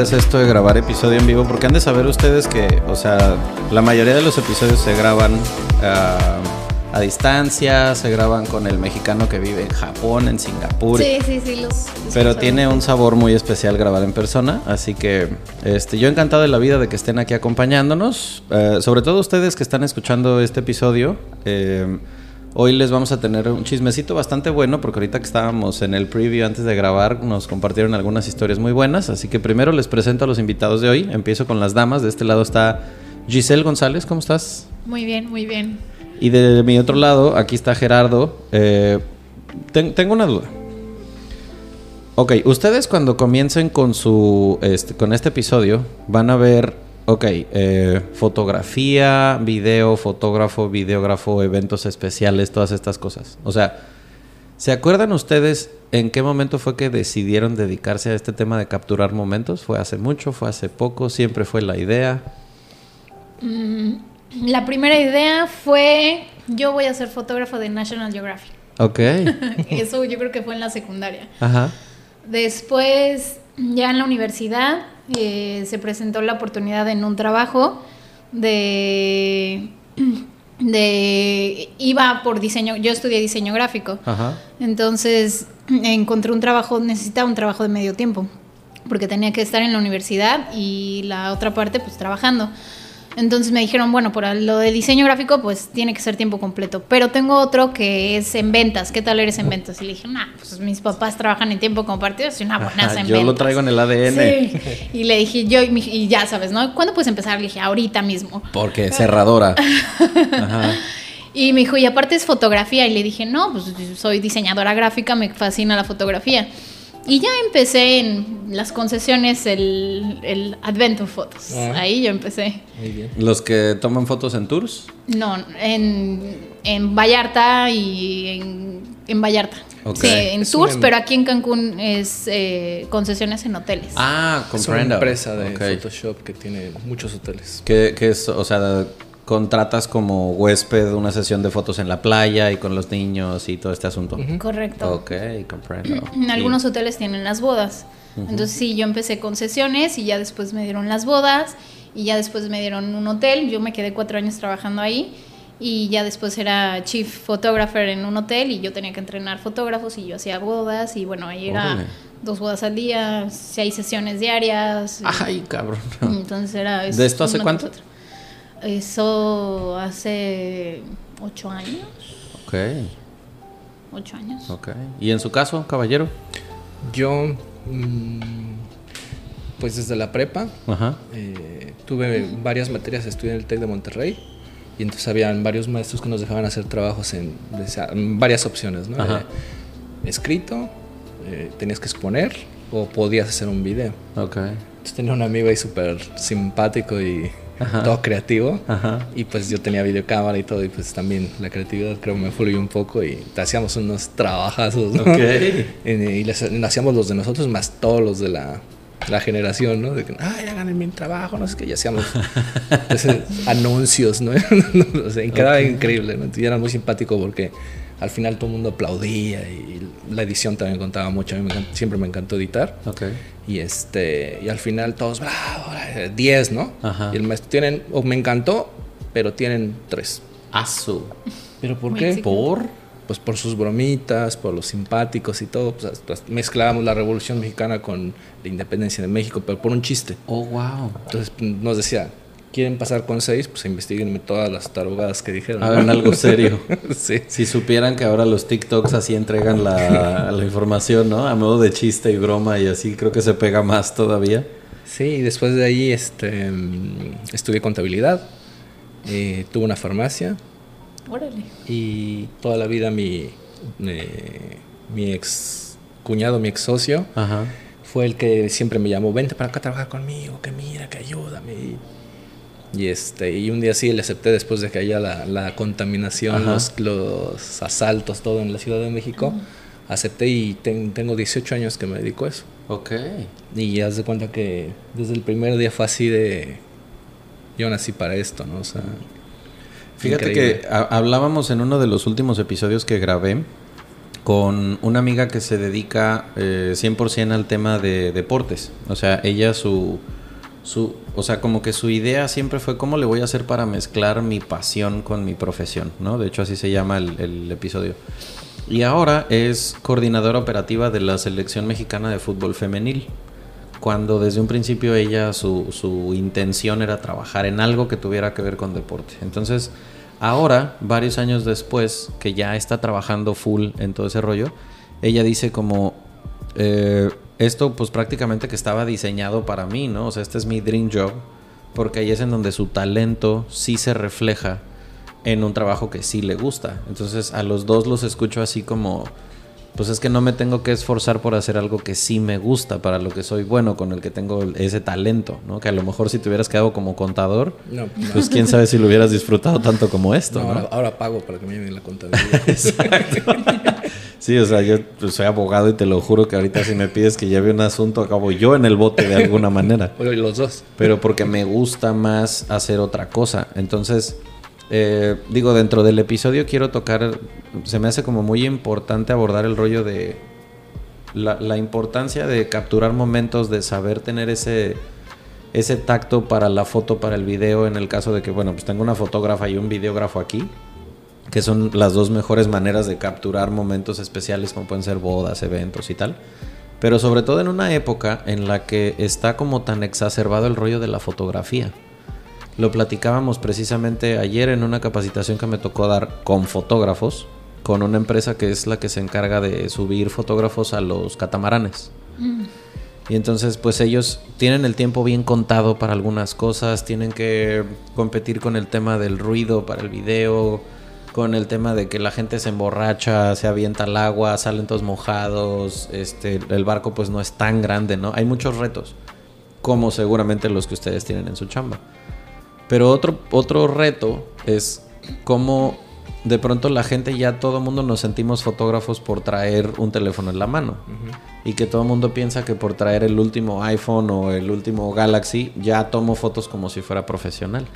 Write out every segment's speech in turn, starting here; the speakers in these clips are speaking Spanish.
Es esto de grabar episodio en vivo, porque han de saber ustedes que, o sea, la mayoría de los episodios se graban ah, a distancia, se graban con el mexicano que vive en Japón, en Singapur. Sí, sí, sí, los. Pero tiene un sabor muy especial grabar en persona, así que este, yo encantado de la vida de que estén aquí acompañándonos, Eh, sobre todo ustedes que están escuchando este episodio. eh, hoy les vamos a tener un chismecito bastante bueno, porque ahorita que estábamos en el preview antes de grabar nos compartieron algunas historias muy buenas, así que primero les presento a los invitados de hoy. Empiezo con las damas, de este lado está Giselle González, ¿cómo estás? Muy bien, muy bien. Y de mi otro lado, aquí está Gerardo. Eh, ten- tengo una duda. Ok, ustedes cuando comiencen con su este, con este episodio van a ver, ok, eh, fotografía, video, fotógrafo, videógrafo, eventos especiales, todas estas cosas. O sea, ¿se acuerdan ustedes en qué momento fue que decidieron dedicarse a este tema de capturar momentos? ¿Fue hace mucho? ¿Fue hace poco? ¿Siempre fue la idea? La primera idea fue: yo voy a ser fotógrafo de National Geographic. Ok. Eso yo creo que fue en la secundaria. Ajá. Después, ya en la universidad, eh, se presentó la oportunidad en un trabajo de. de iba por diseño, yo estudié diseño gráfico. Ajá. Entonces encontré un trabajo, necesitaba un trabajo de medio tiempo, porque tenía que estar en la universidad y la otra parte pues trabajando. Entonces me dijeron, bueno, por lo de diseño gráfico pues tiene que ser tiempo completo, pero tengo otro que es en ventas, ¿qué tal eres en ventas? Y le dije, nah, pues mis papás trabajan en tiempo compartido, soy una en Yo ventas. lo traigo en el ADN. Sí. Y le dije, yo, y ya sabes, ¿no? ¿Cuándo puedes empezar? Le dije, ahorita mismo. Porque cerradora. Ajá. Y me dijo, y aparte es fotografía. Y le dije, no, pues soy diseñadora gráfica, me fascina la fotografía. Y ya empecé en las concesiones el, el Adventure Photos. Ah. Ahí yo empecé. Muy bien. Los que toman fotos en tours. No, en, en Vallarta y en, en Vallarta. Sí, en Es tours, una- pero aquí en Cancún es eh, concesiones en hoteles. Ah, Es una comprendo. empresa de Ok. Photoshop que tiene muchos hoteles. Que, que es, o sea, contratas como huésped una sesión de fotos en la playa y con los niños y todo este asunto. Correcto. Ok, comprendo. En algunos Y- hoteles tienen las bodas. Entonces sí, yo empecé con sesiones y ya después me dieron las bodas y ya después me dieron un hotel. Yo me quedé cuatro años trabajando ahí y ya después era chief photographer en un hotel y yo tenía que entrenar fotógrafos y yo hacía bodas y bueno, ahí era Órale. dos bodas al día, seis sesiones diarias. y- Ay, cabrón. Entonces era... ¿De esto hace cuánto? Eso hace ocho años. Ok, Ocho años. ok. ¿Y en su caso, caballero? Yo, mm, pues desde la prepa, Ajá. eh, tuve varias materias, estudié en el TEC de Monterrey. Y entonces habían varios maestros que nos dejaban hacer trabajos en varias opciones, ¿no? Ajá. Eh, escrito, eh, tenías que exponer o podías hacer un video. Ok. Entonces tenía un amigo ahí súper simpático y Ajá. todo creativo. Ajá. Y pues yo tenía videocámara y todo, y pues también la creatividad creo me fluyó un poco y hacíamos unos trabajazos, ¿no? Y, y les- hacíamos los de nosotros más todos los de la la generación, ¿no? De que, ah, ya gané mi trabajo, no sé qué, ya hacíamos entonces, anuncios, ¿no? o sea, quedaba increíble, ¿no? Y era muy simpático porque al final todo el mundo aplaudía y la edición también contaba mucho. A mí siempre me encantó editar. Okay. Y este y al final todos, bravo, 10, ¿no? Ajá. Y el maestro tienen, o me encantó, pero tienen 3. Asu. ¿Pero por qué? ¿Por? Pues por sus bromitas, por los simpáticos y todo. Pues, mezclábamos la Revolución Mexicana con la independencia de México, pero por un chiste. Oh, wow. Entonces nos decía, quieren pasar con seis, pues investiguenme todas las tarugadas que dijeron. Hagan algo serio. sí. Si supieran que ahora los TikToks así entregan la, la, información, ¿no? A modo de chiste y broma y así, creo que se pega más todavía. Sí, y después de ahí este, estudié contabilidad, eh, tuve una farmacia. Órale. Y toda la vida mi, eh, mi ex cuñado, mi ex socio, fue el que siempre me llamó, vente para acá a trabajar conmigo, que mira, que ayúdame. Y, este, y un día sí le acepté después de que haya la, la contaminación, los, los, asaltos, todo en la Ciudad de México. Acepté y tengo 18 años que me dedico a eso. Ok. Y haz de cuenta que desde el primer día fue así de... Yo nací para esto, ¿no? O sea... Fíjate que hablábamos en uno de los últimos episodios que grabé con una amiga que se dedica eh, 100% al tema de deportes. O sea, ella su su, o sea, como que su idea siempre fue cómo le voy a hacer para mezclar mi pasión con mi profesión, ¿no? De hecho, así se llama el, episodio. Y ahora es coordinadora operativa de la selección mexicana de fútbol femenil. Cuando desde un principio ella, su, intención era trabajar en algo que tuviera que ver con deporte. Entonces, ahora, varios años después, que ya está trabajando full en todo ese rollo, ella dice como, eh, esto pues prácticamente que estaba diseñado para mí, ¿no? O sea, este es mi dream job, porque ahí es en donde su talento sí se refleja en un trabajo que sí le gusta. Entonces a los dos los escucho así como, pues es que no me tengo que esforzar por hacer algo que sí me gusta, para lo que soy bueno, con el que tengo ese talento, ¿no? Que a lo mejor si te hubieras quedado como contador, pues quién sabe si lo hubieras disfrutado tanto como esto, ¿no? Ahora, pago para que me lleven la contabilidad. Exacto. Sí, o sea, yo pues, soy abogado y te lo juro que ahorita si me pides que lleve un asunto, acabo yo en el bote de alguna manera. Pero los dos. Pero porque me gusta más hacer otra cosa. Entonces, eh, digo, dentro del episodio quiero tocar, se me hace como muy importante abordar el rollo de la, la importancia de capturar momentos, de saber tener ese ese tacto para la foto, para el video, en el caso de que, bueno, pues tengo una fotógrafa y un videógrafo aquí que son las dos mejores maneras de capturar momentos especiales como pueden ser bodas, eventos y tal. Pero sobre todo en una época en la que está como tan exacerbado el rollo de la fotografía. Lo platicábamos precisamente ayer en una capacitación que me tocó dar con fotógrafos, con una empresa que es la que se encarga de subir fotógrafos a los catamaranes. Mm. Y entonces pues ellos tienen el tiempo bien contado para algunas cosas, tienen que competir con el tema del ruido para el video, con el tema de que la gente se emborracha, se avienta al agua, salen todos mojados, este, el barco pues no es tan grande, ¿no? Hay muchos retos, como seguramente los que ustedes tienen en su chamba. Pero otro, otro reto es cómo de pronto la gente ya todo el mundo nos sentimos fotógrafos por traer un teléfono en la mano. Y que todo el mundo piensa que por traer el último iPhone o el último Galaxy ya tomo fotos como si fuera profesional.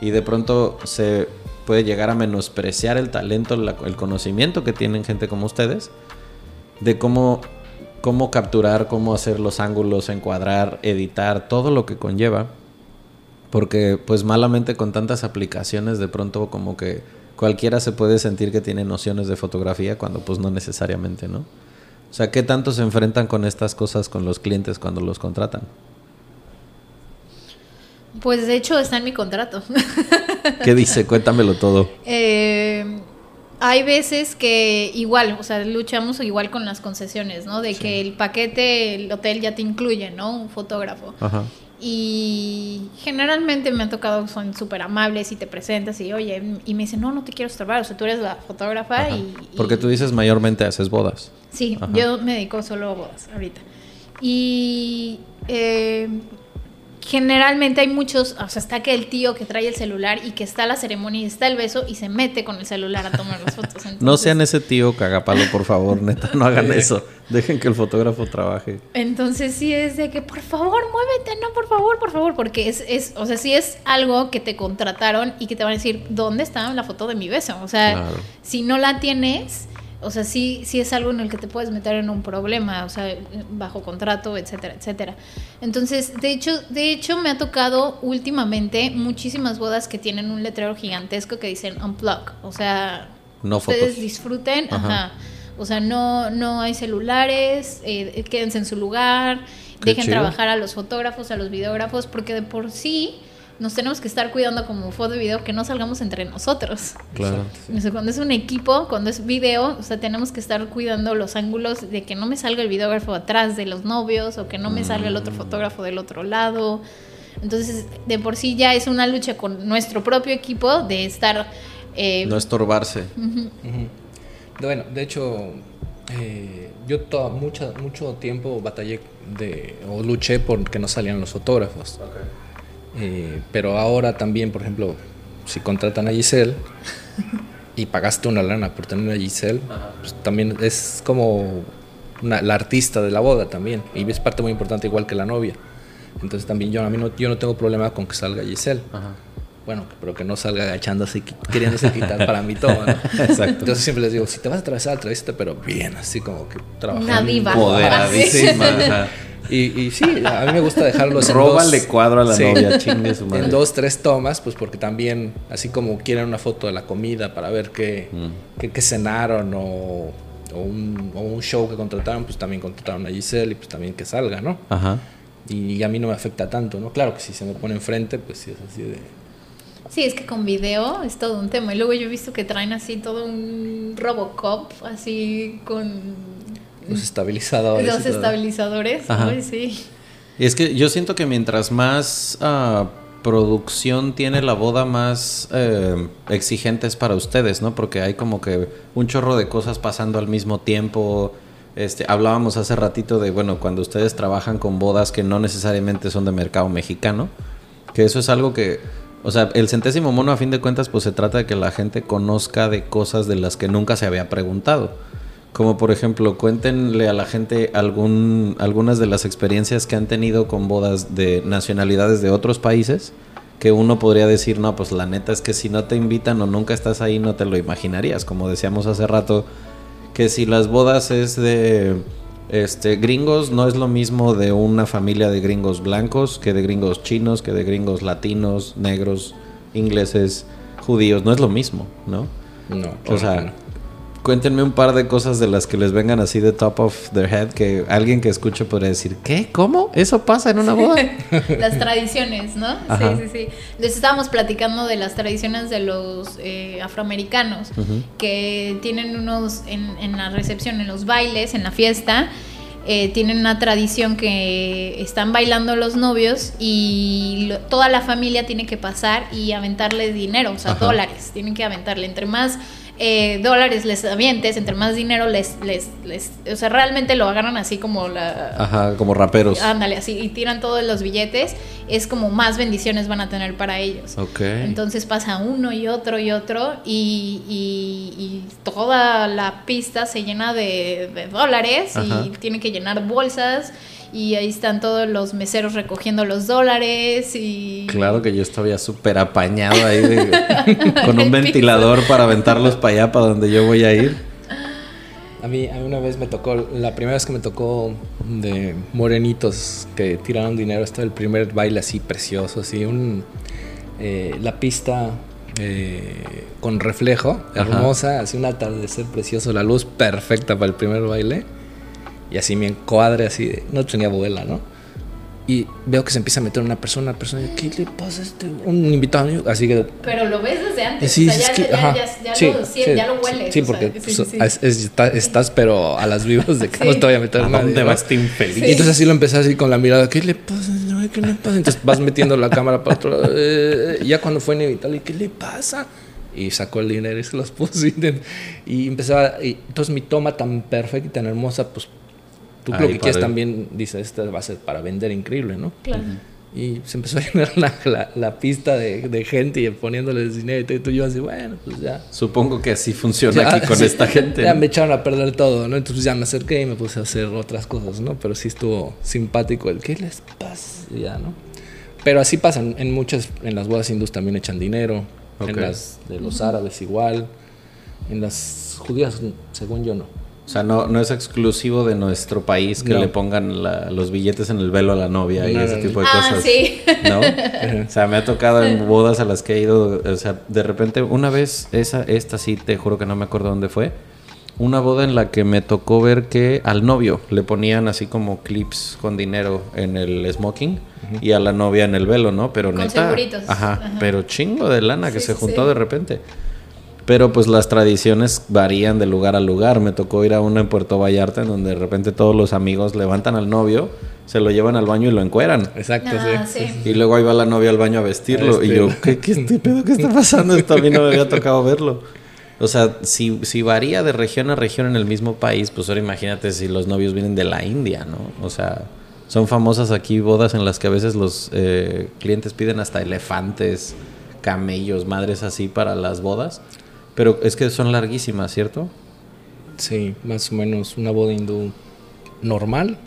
Y de pronto se puede llegar a menospreciar el talento, el conocimiento que tienen gente como ustedes, de cómo, cómo capturar, cómo hacer los ángulos, encuadrar, editar, todo lo que conlleva. Porque pues malamente con tantas aplicaciones de pronto como que cualquiera se puede sentir que tiene nociones de fotografía cuando pues no necesariamente, ¿no? O sea, ¿qué tanto se enfrentan con estas cosas con los clientes cuando los contratan? Pues de hecho está en mi contrato. ¿Qué dice? Cuéntamelo todo. Eh, hay veces que igual, o sea, luchamos igual con las concesiones, ¿no? De que el paquete, el hotel ya te incluye, ¿no? Un fotógrafo. Ajá. Y generalmente me ha tocado, son súper amables y te presentas y oye, y me dicen, no, no te quiero estorbar, o sea, tú eres la fotógrafa y, Porque tú dices mayormente haces bodas. Sí, yo me dedico solo a bodas ahorita. Y eh, generalmente hay muchos, o sea, está que el tío que trae el celular y que está la ceremonia y está el beso y se mete con el celular a tomar las fotos. no sean ese tío cagapalo, por favor, neta, no hagan eso. Dejen que el fotógrafo trabaje. Entonces sí es de que, por favor, muévete, no, por favor, por favor, porque es, es o sea, sí es algo que te contrataron y que te van a decir, ¿dónde está la foto de mi beso? O sea, si no la tienes o sea, sí, sí es algo en el que te puedes meter en un problema, o sea, bajo contrato, etcétera, etcétera. Entonces, de hecho, de hecho me ha tocado últimamente muchísimas bodas que tienen un letrero gigantesco que dicen unplug, o sea, no ustedes disfruten, ajá. O sea, no, no hay celulares, eh, quédense en su lugar, dejen trabajar a los fotógrafos, a los videógrafos, porque de por sí nos tenemos que estar cuidando como foto y video que no salgamos entre nosotros. Claro. Cuando es un equipo, cuando es video, o sea, tenemos que estar cuidando los ángulos de que no me salga el videógrafo atrás de los novios o que no me salga el otro mm. fotógrafo del otro lado. Entonces, de por sí ya es una lucha con nuestro propio equipo de estar... Eh, no estorbarse. Bueno, de hecho, eh, yo todo, mucho, mucho tiempo batallé de, o luché por que no salían los fotógrafos. Eh, pero ahora también, por ejemplo, si contratan a Giselle y pagaste una lana por tener a Giselle, pues también es como la artista de la boda también. Y es parte muy importante igual que la novia. Entonces también yo, a mí no, yo no tengo problema con que salga Giselle. Bueno, pero que no salga agachándose, queriéndose quitar para mí todo. Exacto. Entonces siempre les digo, si te vas a atravesar, atravesate, pero bien, así como que trabajando. Una diva. Y, sí, a mí me gusta dejarlos en Róbale cuadro a la novia, chingue su madre. En dos, tres tomas, pues porque también, así como quieren una foto de la comida para ver qué, mm. qué, cenaron o, o, un, o, un, show que contrataron, pues también contrataron a Giselle y pues también que salga, ¿no? Ajá. Y, a mí no me afecta tanto, ¿no? Claro que si se me pone enfrente, pues sí es así de... Sí, es que con video es todo un tema. Y luego yo he visto que traen así todo un Robocop, así con los estabilizadores. Los estabilizadores, sí. Y es que yo siento que mientras más uh, producción tiene la boda, más eh, exigente es para ustedes, ¿no? Porque hay como que un chorro de cosas pasando al mismo tiempo. Este, hablábamos hace ratito de, bueno, cuando ustedes trabajan con bodas que no necesariamente son de mercado mexicano, que eso es algo que, o sea, el centésimo mono a fin de cuentas, pues se trata de que la gente conozca de cosas de las que nunca se había preguntado. Como por ejemplo, cuéntenle a la gente algún, algunas de las experiencias que han tenido con bodas de nacionalidades de otros países, que uno podría decir, no, pues la neta es que si no te invitan o nunca estás ahí, no te lo imaginarías. Como decíamos hace rato, que si las bodas es de este, gringos, no es lo mismo de una familia de gringos blancos que de gringos chinos, que de gringos latinos, negros, ingleses, judíos, no es lo mismo, ¿no? No. O sea, Cuéntenme un par de cosas de las que les vengan así de top of their head que alguien que escuche podría decir, ¿qué? ¿Cómo? ¿Eso pasa en una boda? las tradiciones, ¿no? Sí, sí, sí. Les estábamos platicando de las tradiciones de los eh, afroamericanos, que tienen unos, en, la recepción, en los bailes, en la fiesta, eh, tienen una tradición que están bailando los novios y toda la familia tiene que pasar y aventarle dinero, o sea, dólares, tienen que aventarle. Entre más eh, dólares les avientes, entre más dinero les, les, les, o sea, realmente lo agarran así como la... Ajá, como raperos. Ándale, así, y tiran todos los billetes, es como más bendiciones van a tener para ellos. Ok. Entonces pasa uno y otro y otro, y, y, toda la pista se llena de, dólares, y tiene que llenar bolsas, y ahí están todos los meseros recogiendo los dólares y... Claro que yo estaba súper apañado ahí con un ventilador para aventarlos para allá, para donde yo voy a ir. A mí, a mí una vez me tocó, la primera vez que me tocó de morenitos que tiraron dinero, estaba el primer baile así precioso, así un... Eh, la pista eh, con reflejo, hermosa, así un atardecer precioso, la luz perfecta para el primer baile. Y así me encuadre, así, no tenía abuela, ¿no? Y veo que se empieza a meter una persona, una persona, ¿qué le pasa a este? Un invitado, así que... Pero lo ves desde antes, sí, o sea, ya, ya, ya, sí, lo, sí, ya, lo, hueles. Sí, porque pues, estás, pero a las vivas de que no te voy a meter nada. ¿Dónde vas infeliz? Y entonces así lo empecé así con la mirada, ¿qué le pasa? ¿Qué le pasa? Entonces vas metiendo la cámara para otro lado. Eh, ya cuando fue inevitable, ¿qué le pasa? y sacó el dinero y se los puso y, empezaba y entonces mi toma tan perfecta y tan hermosa pues tú lo que quieres también, dices, esta va a ser para vender increíble, ¿no? Claro. Y se empezó a llenar la, la, pista de, de, gente y poniéndoles dinero y tú y yo así, bueno, pues ya. Supongo que así funciona aquí con esta gente. Ya me echaron a perder todo, ¿no? Entonces ya me acerqué y me puse a hacer otras cosas, ¿no? Pero sí estuvo simpático el, ¿qué les pasa? ya, ¿no? Pero así pasan, en muchas, en las bodas hindús también echan dinero, en las de los árabes igual, en las judías, según yo, no. O sea, no, no es exclusivo de nuestro país que le pongan los billetes en el velo a la novia y ese tipo de ah, cosas. Sí. ¿No? o sea, me ha tocado en bodas a las que he ido, o sea, de repente, una vez, esa, esta sí, te juro que no me acuerdo dónde fue, una boda en la que me tocó ver que al novio le ponían así como clips con dinero en el smoking y a la novia en el velo, ¿no? Pero con neta. Seguritos. Ajá, pero chingo de lana que se juntó de repente. Pero pues las tradiciones varían de lugar a lugar. Me tocó ir a una en Puerto Vallarta en donde de repente todos los amigos levantan al novio, se lo llevan al baño y lo encueran. Exacto, Ah, sí. sí. Y luego ahí va la novia al baño a vestirlo. Y yo, ¿qué, qué, este pedo qué está pasando? Esto a mí no me había tocado verlo. O sea, si, si varía de región a región en el mismo país, pues ahora imagínate si los novios vienen de la India, ¿no? O sea, son famosas aquí bodas en las que a veces los eh, clientes piden hasta elefantes, camellos, madres así para las bodas. Pero es que son larguísimas, ¿cierto? Sí, más o menos una boda hindú normal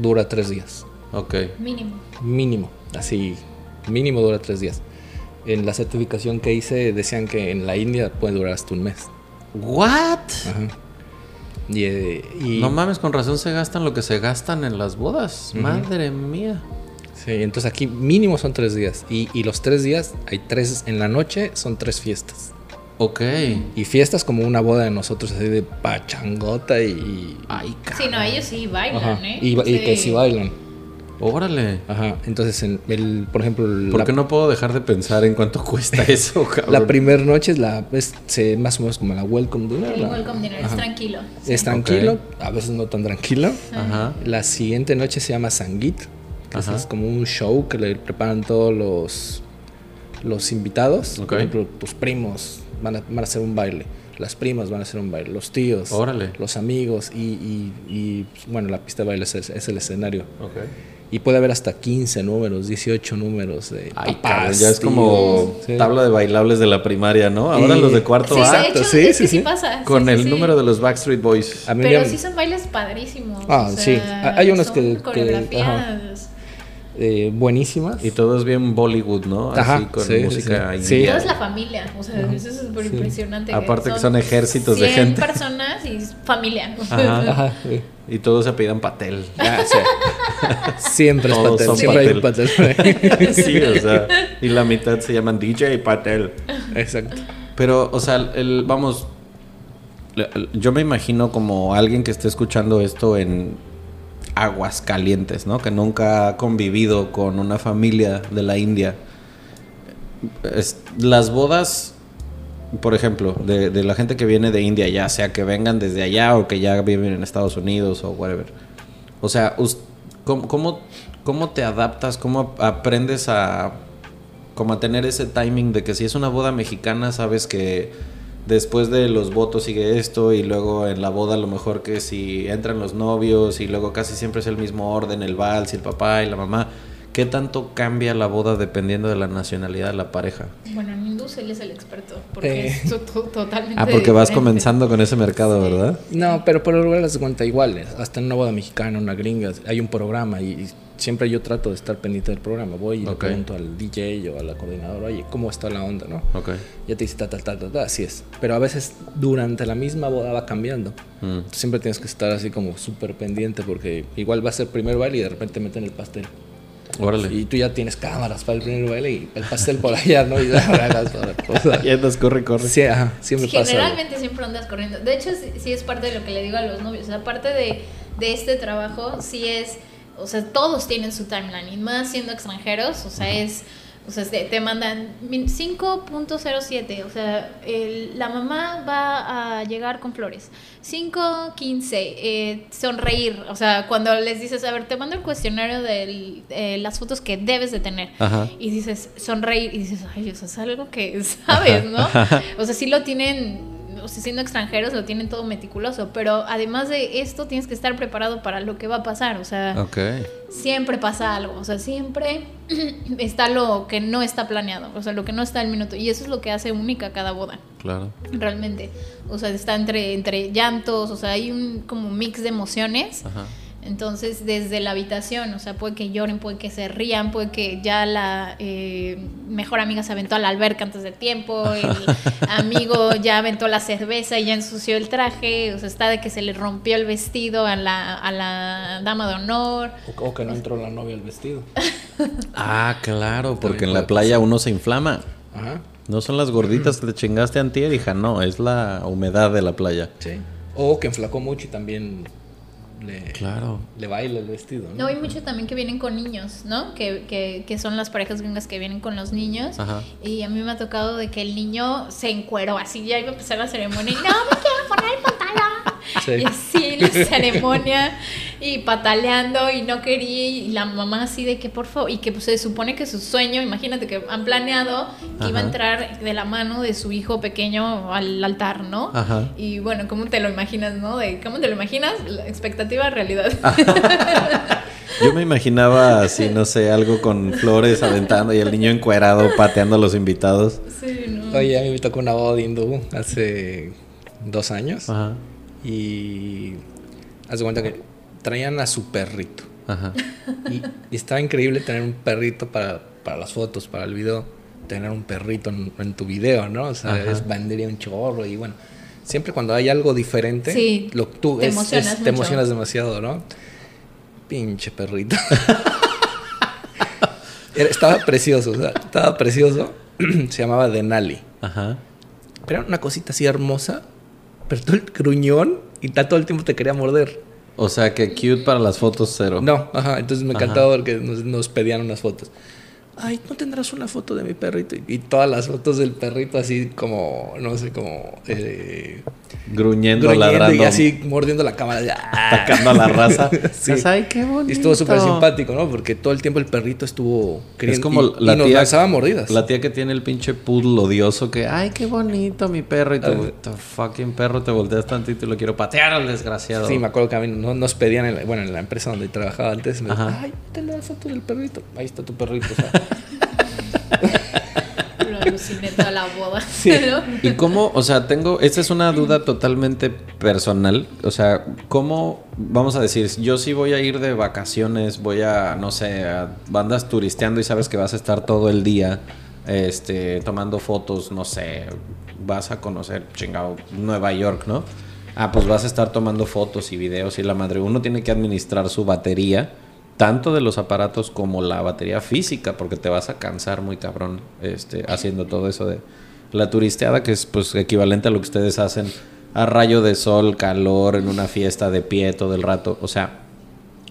dura tres días. Ok. Mínimo. Mínimo, así, mínimo dura tres días. En la certificación que hice decían que en la India puede durar hasta un mes. ¿What? Ajá. Y, eh, y- No mames, con razón se gastan lo que se gastan en las bodas. Madre mía. Sí, entonces aquí mínimo son tres días. Y, y los tres días, hay tres, en la noche son tres fiestas. Ok. Y fiestas como una boda de nosotros, así de pachangota y... Ay, Sí, no, ellos sí bailan, Ajá, ¿eh? y, y que sí bailan. Órale. Ajá, entonces en el, por ejemplo, ¿Por la, qué no puedo dejar de pensar en cuánto cuesta eso, cabrón? la primera noche es la es, se- más o menos como la welcome dinner. El la- welcome dinner es tranquilo. Es tranquilo, a veces no tan tranquilo. Ajá. La siguiente noche se llama Sangeet, que Ajá. es como un show que le preparan todos los, los invitados. Ok. Por ejemplo, tus primos van a, van a hacer un baile, las primas van a hacer un baile, los tíos, Órale. los amigos y, y- y, bueno, la pista de baile es, es el escenario. Y puede haber hasta 15 números, 18 números de Ay, papás, cabrón, ya es como. Sí. tabla de bailables de la primaria, ¿no? Ahora Y- los de cuarto Sí, A hecho, sí, es sí, que sí sí. pasa. con sí, el sí, número de los Backstreet Boys. A mí Pero me- sí son bailes padrísimos. Ah, o sí. Hay unos son que- que-. Eh, buenísimas. Y todo es bien Bollywood, ¿no? Así Ajá, con sí, sí, música sí. india. Sí. Toda es la familia, o sea, eso es súper impresionante. Aparte que son ejércitos de 100 gente. personas y familia. Ajá. Ajá, sí. Y todos se apellidan Patel. Ah, sí. Siempre es Todos Patel, son siempre hay un Patel. sí, o sea, y la mitad se llaman DJ Patel. Exacto. Pero, o sea, el, vamos, yo me imagino como alguien que esté escuchando esto en aguas calientes, ¿no? Que nunca ha convivido con una familia de la India. Las bodas, por ejemplo, de, la gente que viene de India, ya sea que vengan desde allá o que ya viven en Estados Unidos o whatever. O sea, us- ¿cómo, cómo, cómo te adaptas? ¿Cómo aprendes a, como a tener ese timing de que si es una boda mexicana, sabes que después de los votos sigue esto y luego en la boda a lo mejor que si entran los novios y luego casi siempre es el mismo orden, el vals y el papá y la mamá. ¿Qué tanto cambia la boda dependiendo de la nacionalidad de la pareja? Bueno, en Indus él es el experto, porque Eh. es to- to- totalmente Ah, porque vas comenzando con ese mercado, ¿verdad? No, pero por lo general las cuenta iguales. Hasta en una boda mexicana, una gringa, hay un programa y, y siempre yo trato de estar pendiente del programa. Voy y le pregunto al DJ o a la coordinadora, oye, ¿cómo está la onda, no? Ok. Ya te dice tal, tal, tal, tal, tal, así es. Pero a veces durante la misma boda va cambiando. Mm. Siempre tienes que estar así como súper pendiente porque igual va a ser primer baile y de repente meten el pastel. Órale. Y tú ya tienes cámaras para el primer baile y el pastel por allá, ¿no? Y hagas otra cosa. Y andas, corre, corre. Sí, ajá, siempre pasa. algo. Generalmente siempre andas corriendo. De hecho, sí, sí es parte de lo que le digo a los novios. O sea, parte de, de este trabajo, sí es. O sea, todos tienen su timeline. Y más siendo extranjeros, o sea, es. O sea, te, te mandan min- 5.07. O sea, el- la mamá va a llegar con flores. 5.15. Eh, sonreír. O sea, cuando les dices, a ver, te mando el cuestionario de las fotos que debes de tener. Ajá. Y dices, sonreír. Y dices, ay, o sea, es algo que sabes, ¿no? O sea, sí lo tienen o sea, siendo extranjeros lo tienen todo meticuloso, pero además de esto tienes que estar preparado para lo que va a pasar, o sea, siempre pasa algo, o sea, siempre está lo que no está planeado, o sea, lo que no está al minuto, y eso es lo que hace única cada boda. Claro. Realmente, o sea, está entre, entre llantos, o sea, hay un como mix de emociones. Ajá entonces, desde la habitación, o sea, puede que lloren, puede que se rían, puede que ya la eh, mejor amiga se aventó a la alberca antes de tiempo, el amigo ya aventó la cerveza y ya ensució el traje, o sea, está de que se le rompió el vestido a la, a la dama de honor. O, que no entró la novia al vestido. ah, claro, porque en la playa uno se inflama. Ajá. No son las gorditas que te chingaste antier, hija, no, es la humedad de la playa. Sí. O que enflacó mucho y también le, claro. le baila el vestido. ¿no? hay mucho también que vienen con niños, ¿no? Que, que, que son las parejas gringas que vienen con los niños. Y a mí me ha tocado de que el niño se encueró, así ya iba a empezar la ceremonia y no me quiero poner el pantalón. Y así la ceremonia y pataleando y no quería y la mamá así de que por favor y que pues, se supone que su sueño, imagínate que han planeado que iba a entrar de la mano de su hijo pequeño al altar, ¿no? Y bueno, ¿cómo te lo imaginas, no? De cómo te lo imaginas, la expectativa realidad. Yo me imaginaba así, no sé, algo con flores aventando y el niño encuerado pateando a los invitados. Sí, no. Oye, a mí me tocó una boda hindú hace dos años. Ajá. Y haz de cuenta que traían a su perrito. Ajá. Y, estaba increíble tener un perrito para, para, las fotos, para el video. Tener un perrito en, tu video, ¿no? O sea, es vendería un chorro y bueno. Siempre cuando hay algo diferente, lo, tú te, emocionas, te emocionas demasiado, ¿no? Pinche perrito. estaba precioso, o sea, estaba precioso. Se llamaba Denali. Ajá. Pero era una cosita así hermosa pero todo el gruñón y está todo el tiempo te quería morder. O sea, que cute para las fotos cero. No, ajá. Entonces me encantaba porque nos, nos pedían unas fotos ay, ¿no tendrás una foto de mi perrito? Y, todas las fotos del perrito así como, no sé, como... Eh, gruñendo, ladrando. Y así mordiendo la cámara. Atacando a la raza. sí. Ay, qué bonito. Y estuvo súper simpático, ¿no? Porque todo el tiempo el perrito estuvo... Es como la y nos lanzaba mordidas. La tía que tiene el pinche poodle odioso que, ay, qué bonito mi perro. Y tú, fucking perro, te volteas tantito y lo quiero patear al desgraciado. Sí, me acuerdo que a mí no, nos pedían, en bueno, en la empresa donde trabajaba antes, me decían, ay, te la foto del perrito. Ahí está tu perrito, o sea, lo aluciné toda la boda. ¿Y cómo, o sea, tengo, esta es una duda totalmente personal, o sea, ¿cómo, vamos a decir, yo sí voy a ir de vacaciones, voy a, no sé, a bandas turisteando y sabes que vas a estar todo el día, este, tomando fotos, no sé, vas a conocer, chingado, Nueva York, ¿no? Ah, pues vas a estar tomando fotos y videos y la madre, uno tiene que administrar su batería tanto de los aparatos como la batería física, porque te vas a cansar muy cabrón este, haciendo todo eso de la turisteada, que es pues equivalente a lo que ustedes hacen a rayo de sol, calor, en una fiesta de pie todo el rato. O sea,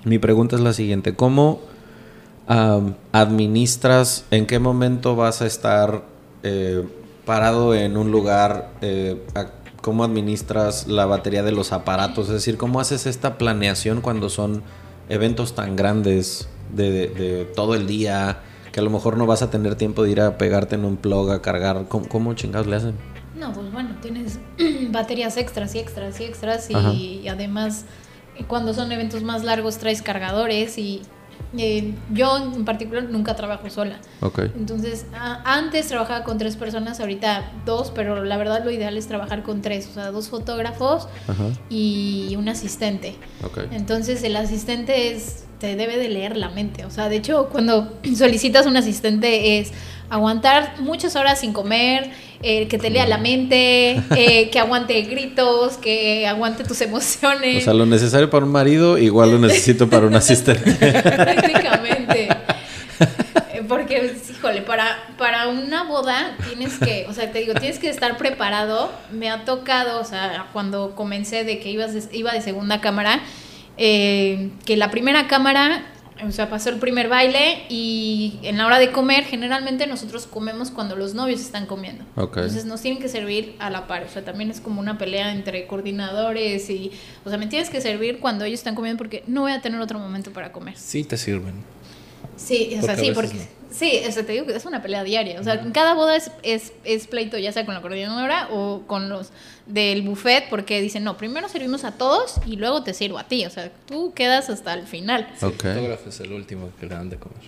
mi pregunta es la siguiente, ¿cómo administras, en qué momento vas a estar eh, parado en un lugar? Eh, ¿Cómo administras la batería de los aparatos? Es decir, ¿cómo haces esta planeación cuando son eventos tan grandes de, todo el día que a lo mejor no vas a tener tiempo de ir a pegarte en un plug a cargar. ¿Cómo, chingados le hacen? No, pues bueno, tienes baterías extras y extras y extras y además cuando son eventos más largos traes cargadores y eh, yo en particular nunca trabajo sola. Okay. Entonces, antes trabajaba con tres personas, ahorita dos, pero la verdad lo ideal es trabajar con tres, o sea, dos fotógrafos y un asistente. Okay. Entonces, el asistente es te debe de leer la mente, o sea, de hecho, cuando solicitas un asistente es aguantar muchas horas sin comer, eh, que te lea la mente, eh, que aguante gritos, que aguante tus emociones. O sea, lo necesario para un marido, igual lo necesito para un asistente. Técnicamente. Eh, porque, híjole, para, para una boda tienes que, o sea, te digo, tienes que estar preparado. Me ha tocado, o sea, cuando comencé de que ibas iba de segunda cámara, que la primera cámara o sea, pasó el primer baile y en la hora de comer, generalmente nosotros comemos cuando los novios están comiendo. Entonces nos tienen que servir a la par. O sea, también es como una pelea entre coordinadores y, o sea, me tienes que servir cuando ellos están comiendo porque no voy a tener otro momento para comer. Sí, te sirven. Sí, o sea, sí, porque Sí, o sea, te digo que es una pelea diaria. O sea, en cada boda es, es, es pleito, ya sea con la coordinadora o con los del buffet, porque dicen, no, primero servimos a todos y luego te sirvo a ti. O sea, tú quedas hasta el final. El Ok. fotógrafo es el último que le dan de comer.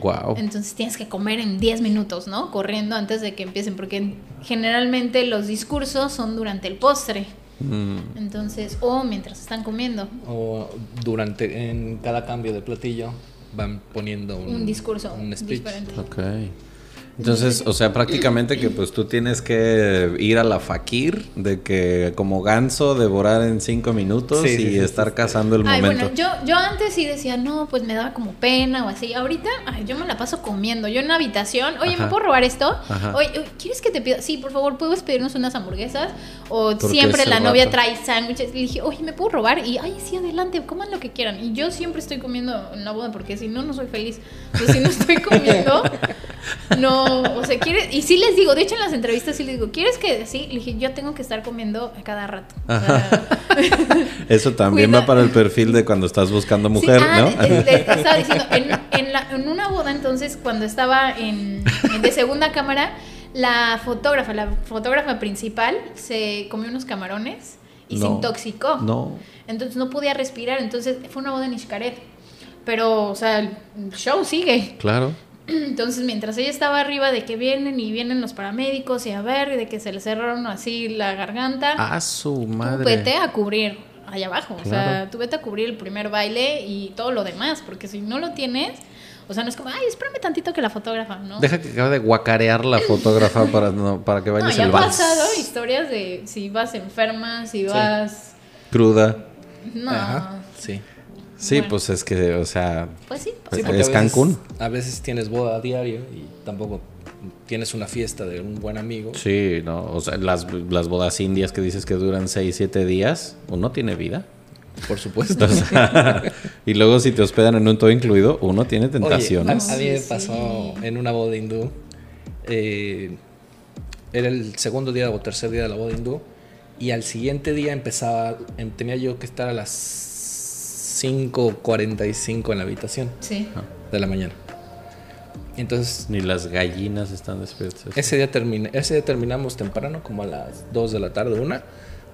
Wow. Entonces tienes que comer en 10 minutos, ¿no? Corriendo antes de que empiecen, porque generalmente los discursos son durante el postre. Mm, Entonces, o mientras están comiendo. O durante, en cada cambio de platillo, van poniendo un, Un discurso un speech. diferente. ok. Entonces, o sea, prácticamente que pues tú tienes que ir a la fakir de que como ganso devorar en cinco minutos Sí, y sí, estar sí, sí. cazando el Ay, momento. bueno, yo, yo antes sí decía, no, pues me daba como pena o así. Ahorita, ay, yo me la paso comiendo. Yo en una habitación, oye, Ajá. ¿me puedo robar esto? Ajá. Oye, oye, ¿quieres que te pida? Sí, por favor, ¿puedes pedirnos unas hamburguesas? O Porque siempre la novia trae sándwiches. Le dije, oye, ¿me puedo robar? Y, ay, sí, adelante, coman lo que quieran. Y yo siempre estoy comiendo en la boda porque si no, no soy feliz. Entonces, si no estoy comiendo, no, o sea, ¿quieres? Y sí les digo, de hecho en las entrevistas sí les digo, ¿quieres que sí? Le dije, yo tengo que estar comiendo a cada rato. Eso también Cuida- va para el perfil de cuando estás buscando mujer, Sí, ah, ¿no? de- de- estaba diciendo, en, en la- en una boda entonces, cuando estaba en, en de segunda cámara, la fotógrafa, la fotógrafa principal, se comió unos camarones y se intoxicó. No. Entonces no podía respirar, entonces fue una boda en Xcaret. Pero, o sea, el show sigue. Claro. Entonces, mientras ella estaba arriba de que vienen y vienen los paramédicos y a ver, y de que se le cerraron así la garganta, A su tú madre. vete a cubrir allá abajo. O sea, tú vete a cubrir el primer baile y todo lo demás, porque si no lo tienes, o sea, no es como, ay, espérame tantito que la fotógrafa, ¿no? Deja que acabe de guacarear la fotógrafa para, no, para que no, vayas ya el vals. pasado historias de si vas enferma, si vas... Cruda. No, Ajá, sí. Sí, Bueno. pues es que, o sea, pues sí. Sí, pasa. porque ¿Es a veces- Cancún? A veces tienes boda a diario y tampoco tienes una fiesta de un buen amigo. sí, no, o sea, las, las bodas indias que dices que duran 6, 7 días, uno tiene vida. Por supuesto. O sea, y luego si te hospedan en un todo incluido, uno tiene Oye, a, tentaciones. a mí me Sí, pasó sí. en una boda hindú. eh, era el segundo día o tercer día de la boda hindú. Y al siguiente día empezaba, em, tenía yo que estar a las 5.45 en la habitación Sí. de la mañana. Entonces, Ni las gallinas están despiertas. ese día, terminé, ese día terminamos temprano, como a las 2 de la tarde, una.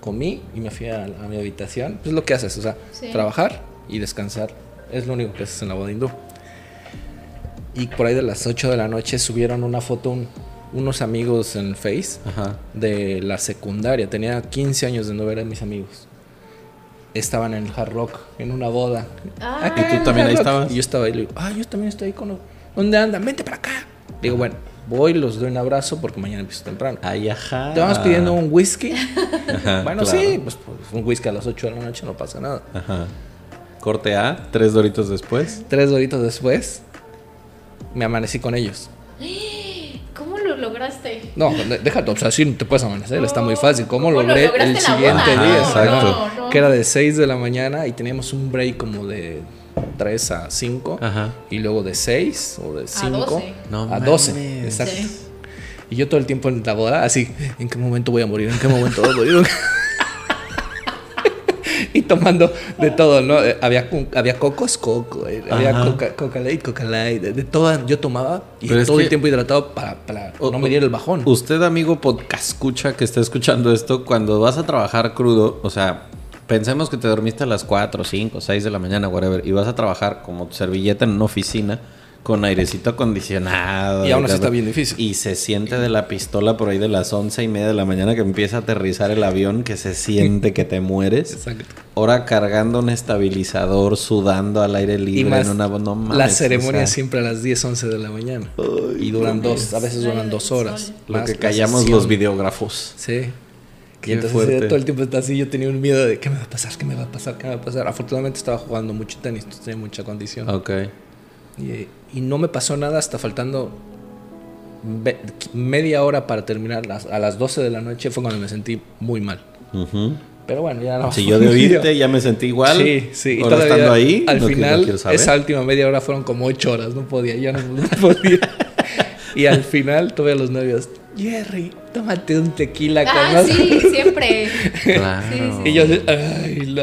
Comí y me fui a, a mi habitación. Pues lo que haces, o sea, Sí. trabajar y descansar. Es lo único que haces en la boda hindú. Y por ahí de las 8 de la noche subieron una foto un- unos amigos en Face Ajá. de la secundaria. Tenía 15 años de no ver a mis amigos. Estaban en el Hard Rock, en una boda. Ah. Aquí ¿Y tú también ahí Rock. estabas? Y yo estaba ahí. Le digo, ah, yo también estoy ahí con... los- ¿Dónde andan? Vente para acá. Digo, bueno, voy, los doy un abrazo porque mañana empiezo temprano. Ay, ajá. Te vamos pidiendo un whisky. Ajá, bueno, claro. sí, pues, pues, un whisky a las 8 de la noche no pasa nada. Ajá. Corte A, tres doritos después. Tres doritos después, me amanecí con ellos. ¿Cómo lo lograste? No, déjate, o sea, sí te puedes amanecer, está muy fácil. ¿Cómo, ¿Cómo lo logré el siguiente boda? día? Exacto. no, no. Que era de 6 de la mañana y teníamos un break como de 3 a 5. Ajá. Y luego de 6 o de 5 12. No a 12. mames. Exacto. Sí. Y yo todo el tiempo en la boda, así, ¿en qué momento voy a morir? ¿En qué momento voy a morir? y tomando de todo, ¿no? Eh, Había, había cocos, coco, eh, había coca, coca light, coca light, de, de todas yo tomaba y Pero todo el tiempo hidratado para, para O- no me diera el bajón. Usted, amigo podcast escucha que está escuchando esto, cuando vas a trabajar crudo, o sea, pensemos que te dormiste a las 4, 5, 6 de la mañana, whatever, y vas a trabajar como servilleta en una oficina con airecito acondicionado. Y aún así está bien difícil. Y se siente de la pistola por ahí de las once y media de la mañana que empieza a aterrizar el avión, que se siente que te mueres. Exacto. Ahora cargando un estabilizador, sudando al aire Y libre más, en una... No mames, la ceremonia o sea, siempre a las 10, 11 de la mañana. y duran dos, a veces duran dos horas. Lo Más que la callamos los videógrafos. Sí. Qué y entonces fuerte. todo el tiempo está así, yo tenía un miedo de qué me va a pasar, qué me va a pasar, qué me va a pasar. Afortunadamente estaba jugando mucho tenis, entonces tenía mucha condición. Ok. Y, y no me pasó nada hasta faltando media hora para terminar. Las- a las 12 de la noche fue cuando me sentí muy mal. Ujú. Pero bueno, ya no. Si yo de oírte ya me sentí igual. Sí, sí. Y Ahora todavía, estando ahí, al no no final, quiero saber. esa última media hora fueron como 8 horas. No podía, ya no, no podía. y al final tuve los novios. Jerry, tómate un tequila con Ah, más-". sí, siempre. Claro. Sí, sí. Y yo, ay, no.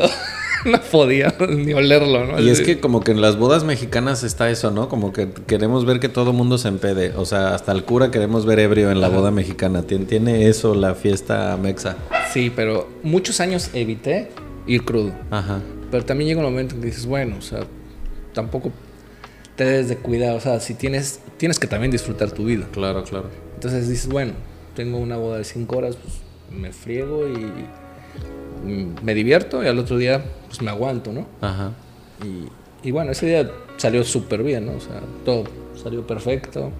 no podía ni olerlo, ¿no? Y es que como que en las bodas mexicanas está eso, ¿no? Como que queremos ver que todo mundo se empede. O sea, hasta el cura queremos ver ebrio en la boda mexicana. Tiene eso la fiesta mexa. Sí, pero muchos años evité ir crudo. Ajá. Pero también llega un momento en que dices, bueno, o sea, tampoco te debes de cuidar. O sea, si tienes, tienes que también disfrutar tu vida. Claro, claro. Entonces dices, bueno, tengo una boda de cinco horas, pues me friego y me divierto y al otro día pues me aguanto, ¿no? Ajá. Y, y bueno, ese día salió súper bien, ¿no? O sea, todo salió perfecto.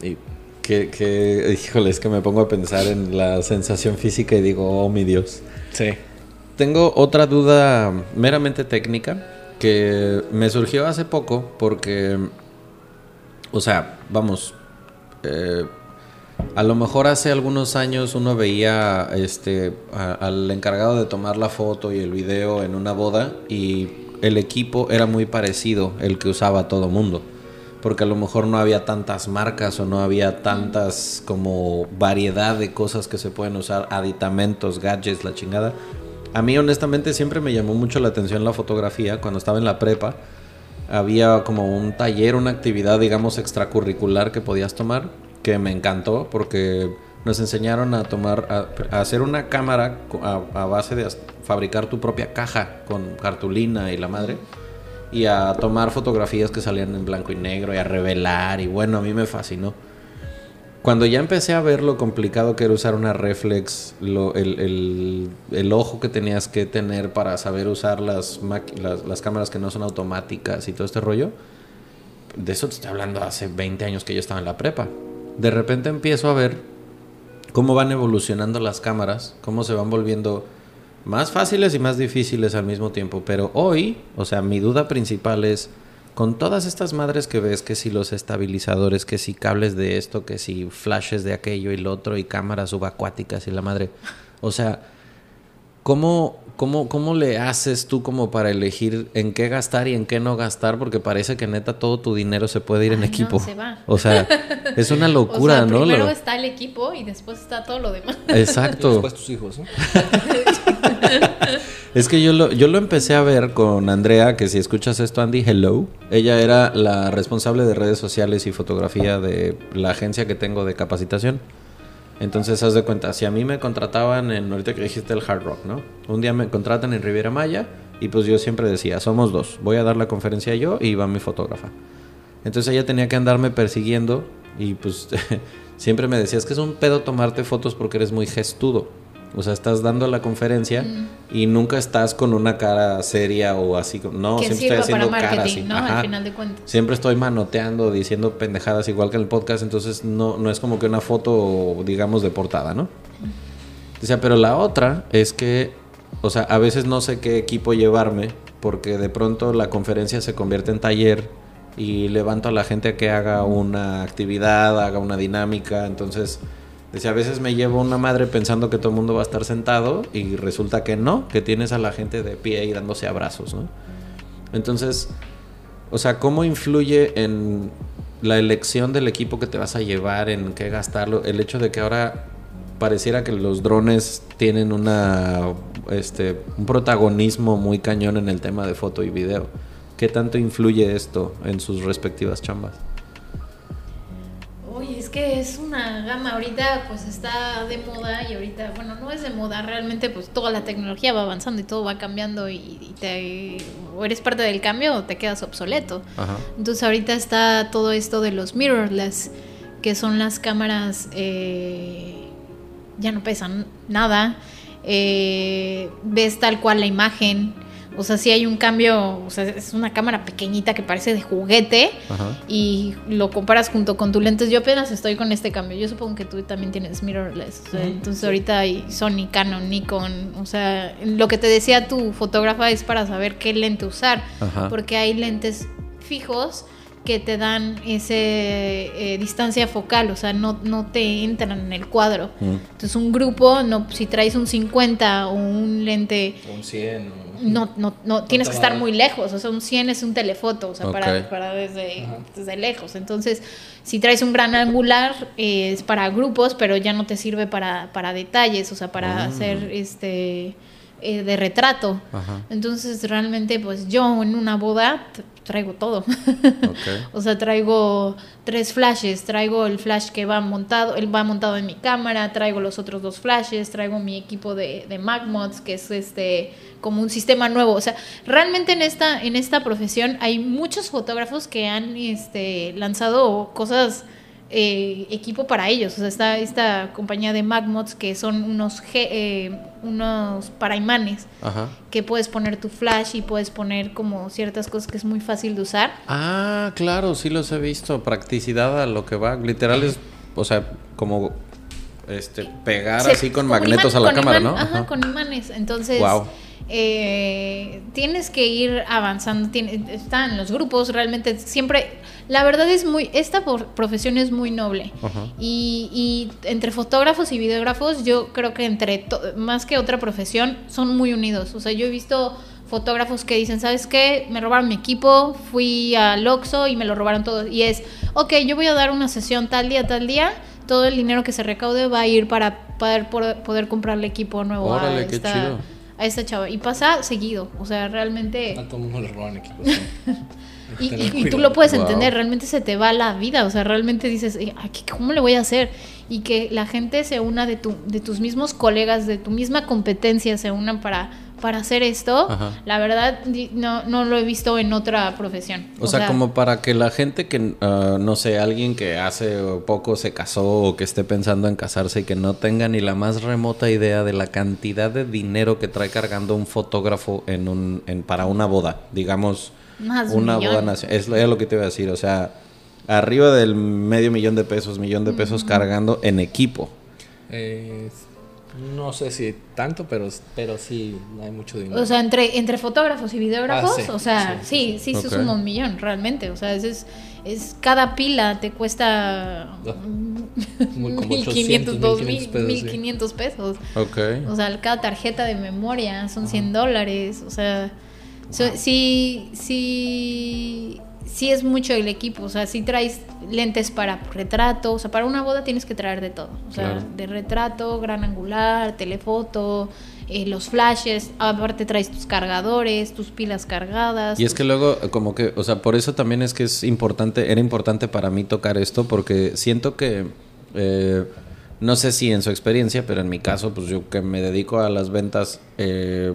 Y que, que, híjole, es que me pongo a pensar en la sensación física y digo, oh mi Dios. Sí. Tengo otra duda meramente técnica que me surgió hace poco porque, o sea, vamos, eh, a lo mejor hace algunos años uno veía este al encargado de tomar la foto y el video en una boda y el equipo era muy parecido el que usaba todo mundo. Porque a lo mejor no había tantas marcas o no había tantas como variedad de cosas que se pueden usar, aditamentos, gadgets, la chingada. A mí honestamente siempre me llamó mucho la atención la fotografía cuando estaba en la prepa. Había como un taller, una actividad digamos extracurricular que podías tomar que me encantó porque nos enseñaron a tomar, a, hacer una cámara a, base de fabricar tu propia caja con cartulina y la madre y a tomar fotografías que salían en blanco y negro y a revelar y bueno, a mí me fascinó. Cuando ya empecé a ver lo complicado que era usar una reflex, lo, el, el, ojo que tenías que tener para saber usar las, las, las cámaras que no son automáticas y todo este rollo, de eso te estoy hablando hace 20 años que yo estaba en la prepa de repente empiezo a ver cómo van evolucionando las cámaras, cómo se van volviendo más fáciles y más difíciles al mismo tiempo. Pero hoy, o sea, mi duda principal es, con todas estas madres que ves, que si los estabilizadores, que si cables de esto, que si flashes de aquello y lo otro, y cámaras subacuáticas y la madre, o sea, ¿cómo, ¿Cómo, ¿Cómo le haces tú como para elegir en qué gastar y en qué no gastar? Porque parece que neta todo tu dinero se puede ir en equipo. se va. O sea, es una locura, o sea, Primero está el equipo y después está todo lo demás. Exacto. Y después tus hijos, ¿no? es que yo lo, yo lo empecé a ver con Andrea, que si escuchas esto, Andy, hello. Ella era la responsable de redes sociales y fotografía de la agencia que tengo de capacitación. Entonces, haz de cuenta, si a mí me contrataban en, ahorita que dijiste el Hard Rock, ¿no? Un día me contratan en Riviera Maya y pues yo siempre decía, somos dos, voy a dar la conferencia yo y va mi fotógrafa. Entonces ella tenía que andarme persiguiendo y pues siempre me decía, es que es un pedo tomarte fotos porque eres muy gestudo. O sea, estás dando la conferencia y nunca estás con una cara seria o así. No, siempre estoy haciendo caras. ¿no? Al final de cuentas. Siempre estoy manoteando, diciendo pendejadas igual que en el podcast. Entonces, no, no es como que una foto, digamos, de portada, ¿no? O sea, pero la otra es que, o sea, a veces no sé qué equipo llevarme porque de pronto la conferencia se convierte en taller y levanto a la gente a que haga una actividad, haga una dinámica. Entonces Dice, a veces me llevo una madre pensando que todo el mundo va a estar sentado y resulta que no, que tienes a la gente de pie y dándose abrazos, ¿no? Entonces, o sea, ¿cómo influye en la elección del equipo que te vas a llevar, en qué gastarlo? El hecho de que ahora pareciera que los drones tienen una, este, un protagonismo muy cañón en el tema de foto y video. ¿Qué tanto influye esto en sus respectivas chambas? Es que es una gama, ahorita pues está de moda y ahorita, bueno, no es de moda, realmente pues toda la tecnología va avanzando y todo va cambiando y, te, o eres parte del cambio o te quedas obsoleto. Entonces ahorita está todo esto de los mirrorless, que son las cámaras, eh, ya no pesan nada, eh, ves tal cual la imagen o sea, sí hay un cambio, o sea, es una cámara pequeñita que parece de juguete y lo comparas junto con tu lentes. Yo apenas estoy con este cambio. Yo supongo que tú también tienes mirrorless. entonces ahorita hay Sony, Canon, Nikon. O sea, lo que te decía tu fotógrafa es para saber qué lente usar. Porque hay lentes fijos que te dan esa eh, distancia focal, o sea, no, no te entran en el cuadro. Entonces un grupo, no, si traes un 50 o un lente... Un 100. No, no, no, tienes que estar muy lejos, o sea, un 100 es un telefoto, o sea, para, para desde, desde, lejos. Entonces, si traes un gran angular, eh, es para grupos, pero ya no te sirve para, para detalles, o sea, para ah. hacer este eh, de retrato. Entonces realmente pues yo en una boda traigo todo. o sea, traigo tres flashes, traigo el flash que va montado, él va montado en mi cámara, traigo los otros dos flashes, traigo mi equipo de, de MagMods, que es este como un sistema nuevo. O sea, realmente en esta, en esta profesión hay muchos fotógrafos que han este, lanzado cosas eh, equipo para ellos. O sea, está esta compañía de MagMods que son unos, eh, unos para imanes que puedes poner tu flash y puedes poner como ciertas cosas que es muy fácil de usar. Ah, claro, sí los he visto. Practicidad a lo que va. Literal es, o sea, como este pegar así con magnetos a la cámara, ¿no? Ajá, con imanes. Entonces. Wow eh, tienes que ir avanzando, tiene, está en los grupos, realmente siempre, la verdad es muy, esta profesión es muy noble y, entre fotógrafos y videógrafos yo creo que entre, más que otra profesión, son muy unidos, o sea, yo he visto fotógrafos que dicen, ¿sabes qué? Me robaron mi equipo, fui al Oxxo y me lo robaron todo. Y es, ok, yo voy a dar una sesión tal día, tal día, todo el dinero que se recaude va a ir para poder, poder, comprarle equipo nuevo Órale, qué chido a esta chava. Y pasa seguido, o sea, realmente... A todo mundo le roban equipos. y, tú lo puedes entender, realmente se te va la vida, o sea, realmente dices, ¿cómo le voy a hacer? Y que la gente se una de, tu, de tus mismos colegas, de tu misma competencia, se unan para para hacer esto, la verdad no, no lo he visto en otra profesión. O, sea, como para que la gente que, ah, no sé, alguien que hace poco se casó o que esté pensando en casarse y que no tenga ni la más remota idea de la cantidad de dinero que trae cargando un fotógrafo en un, en, para una boda, digamos, una boda nacional. Es lo que te iba a decir, o sea, arriba del medio millón de pesos, millón de pesos cargando en equipo. Eh, no sé si tanto, pero, pero sí hay mucho dinero. O sea, entre, entre fotógrafos y videógrafos, ah, o sea, sí, sí, se suma un millón realmente. O sea, es, es, cada pila te cuesta mil 1500, 2000, pesos. 1500 pesos. O sea, cada tarjeta de memoria son 100 dólares. O sea, sí, sí sí es mucho el equipo, o sea, si traes lentes para retrato, o sea, para una boda tienes que traer de todo, o sea, de retrato, gran angular, telefoto, eh, los flashes, aparte traes tus cargadores, tus pilas cargadas. Y es que luego, como que, o sea, por eso también es que es importante, era importante para mí tocar esto, porque siento que, eh, no sé si en su experiencia, pero en mi caso, pues yo que me dedico a las ventas, eh,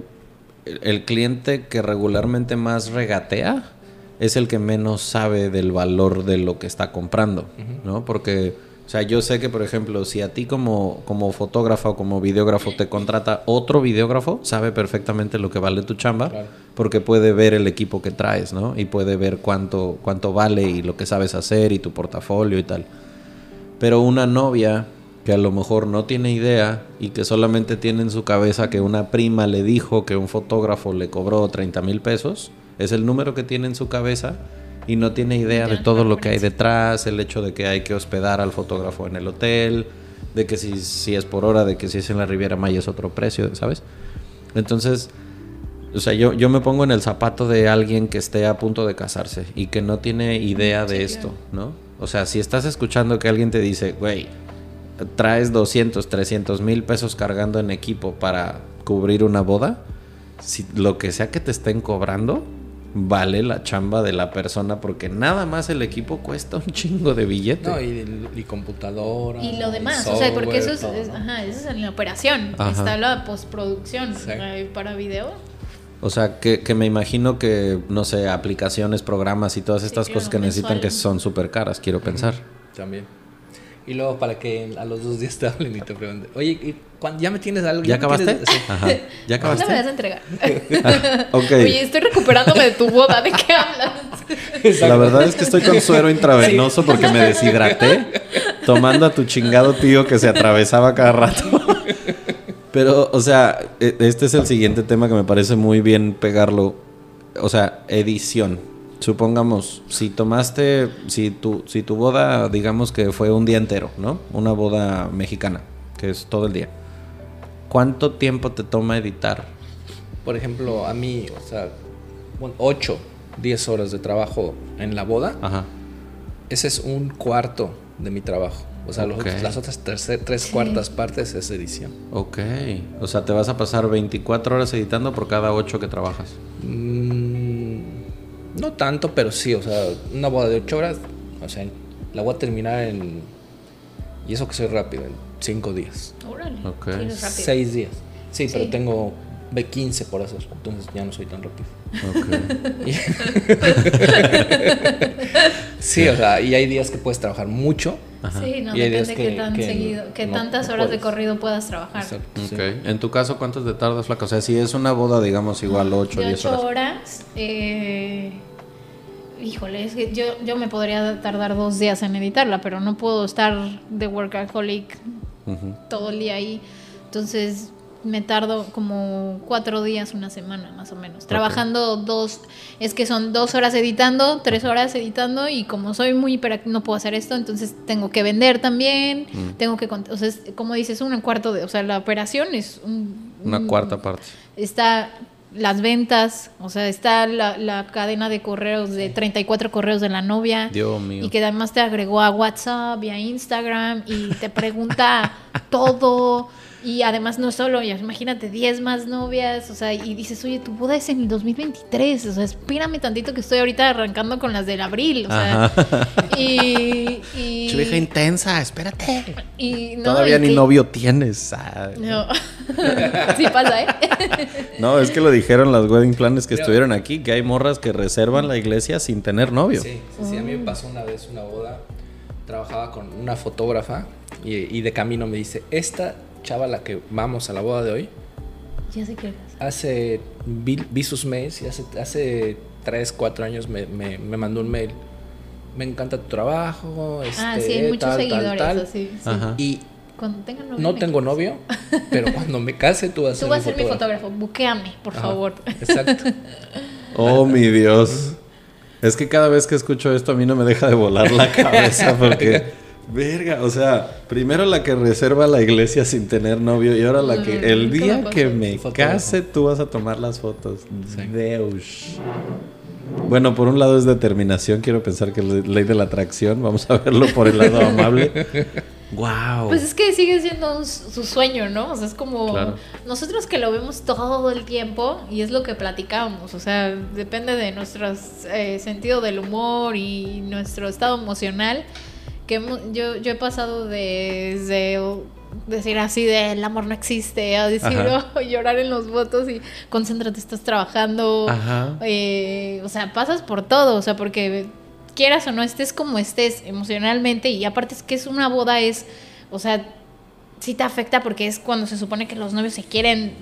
el cliente que regularmente más regatea, es el que menos sabe del valor de lo que está comprando, ¿no? Porque, o sea, yo sé que, por ejemplo, si a ti como, como fotógrafo o como videógrafo te contrata otro videógrafo, sabe perfectamente lo que vale tu chamba, porque puede ver el equipo que traes, ¿no? Y puede ver cuánto, cuánto vale y lo que sabes hacer y tu portafolio y tal. Pero una novia que a lo mejor no tiene idea y que solamente tiene en su cabeza que una prima le dijo que un fotógrafo le cobró 30 mil pesos, es el número que tiene en su cabeza y no tiene idea de todo lo que hay detrás, el hecho de que hay que hospedar al fotógrafo en el hotel, de que si, si es por hora, de que si es en la Riviera Maya es otro precio, ¿sabes? Entonces, o sea, yo, yo me pongo en el zapato de alguien que esté a punto de casarse y que no tiene idea de esto, ¿no? O sea, si estás escuchando que alguien te dice, güey, traes 200, 300 mil pesos cargando en equipo para cubrir una boda, si lo que sea que te estén cobrando, vale la chamba de la persona porque nada más el equipo cuesta un chingo de billete. No, y, y computadora. Y lo demás, o sea, porque eso es, ajá, eso es en la operación. Está la postproducción para video. O sea, que, que, me imagino que, no sé, aplicaciones, programas y todas estas cosas que necesitan que son súper caras, quiero pensar. También. Y luego para que a los dos días te hablen y te pregunten, oye, ¿ya me tienes algo? ¿Ya, acabaste? Ajá. ¿Ya acabaste? me vas a entregar? Oye, estoy recuperándome de tu boda, ¿de qué hablas? La verdad es que estoy con suero intravenoso porque me deshidraté tomando a tu chingado tío que se atravesaba cada rato. Pero, o sea, e, este es el siguiente tema que me parece muy bien pegarlo. O sea, edición supongamos, si tomaste, si tu, si tu boda, digamos que fue un día entero, ¿no? Una boda mexicana, que es todo el día. ¿Cuánto tiempo te toma editar? Por ejemplo, a mí, o sea, 8, 10 horas de trabajo en la boda. Ajá. Ese es un cuarto de mi trabajo. O sea, otros- las otras tercer- tres cuartas partes es edición. Ok. O sea, te vas a pasar 24 horas editando por cada 8 que trabajas. Mm, no tanto, pero sí, o sea, una boda de 8 horas, o sea, la voy a terminar en... Y eso que soy rápido, en 5 días. Órale. Ok. Sí, eres rápido. 6 días. Sí, pero tengo B15 por hacer, entonces ya no soy tan rápido. Ok. Sí, o sea, y hay días que puedes trabajar mucho. Sí, no depende qué que- tan que seguido, que no- tantas no horas de puedes. corrido puedas trabajar. Exacto, sí. Ok. En tu caso, ¿cuántos te tardas, flaca? O sea, si es una boda, digamos, igual 8 o de 10 ocho horas. horas, eh, híjole, es que yo, yo me podría tardar dos días en editarla, pero no puedo estar de workaholic Ujú. todo el día ahí. Entonces me tardo como cuatro días, una semana más o menos. Trabajando dos, es que son dos horas editando, tres horas editando y como soy muy hiperactiva no puedo hacer esto, entonces tengo que vender también, Mm. tengo que, o sea, es, como dices, un cuarto de, o sea, la operación es un... Una un- cuarta parte. está las ventas, o sea, está la, la cadena de correos de 34 correos de la novia. Dios mío. Y que además te agregó a WhatsApp y a Instagram y te pregunta todo. Y además no solo, ya imagínate, 10 más novias, o sea, y dices, oye, tu boda es en el 2023, o sea, espérame tantito que estoy ahorita arrancando con las del abril, o sea, y... y intensa, espérate. y no, Todavía y ni que- novio tienes. Ah. No. sí pasa, ¿eh? No, es que lo dijeron las wedding planners que estuvieron aquí, que hay morras que reservan la iglesia sin tener novio. Sí, sí, sí, a mí me pasó una vez una boda, trabajaba con una fotógrafa y, y de camino me dice, esta chava la que vamos a la boda de hoy, ya sé qué hace, vi, vi sus mails y hace, hace 3, 4 años me, me, me mandó un mail. Me encanta tu trabajo, Ah, este, sí, hay muchos tal, seguidores tal". sí. Ajá. Y Cuando tenga novio. no tengo novio, pero cuando me case tú vas a Tú ser, vas a ser mi fotógrafo. Buquéame, por Ajá, favor. Exacto. Oh, mi Dios. Es que cada vez que escucho esto a mí no me deja de volar la cabeza porque... Verga, o sea, primero la que reserva la iglesia sin tener novio y ahora la que Mm, el ¿cómo día que me case tú vas a tomar las fotos. Deus. Bueno, por un lado es determinación, quiero pensar que es ley de la atracción, vamos a verlo por el lado amable. Wow. Pues es que sigue siendo un- su sueño, ¿no? O sea, es como Claro. nosotros que lo vemos todo el tiempo y es lo que platicamos. O sea, depende de nuestro eh, sentido del humor y nuestro estado emocional. Que yo, yo he pasado de- desde decir así de el amor no existe a decir. "Oh", llorar en los votos y concéntrate, estás trabajando. Ajá. Eh, o sea, pasas por todo, o sea, porque quieras o no estés como estés emocionalmente y aparte es que es una boda es, o sea, sí te afecta porque es cuando se supone que los novios se quieren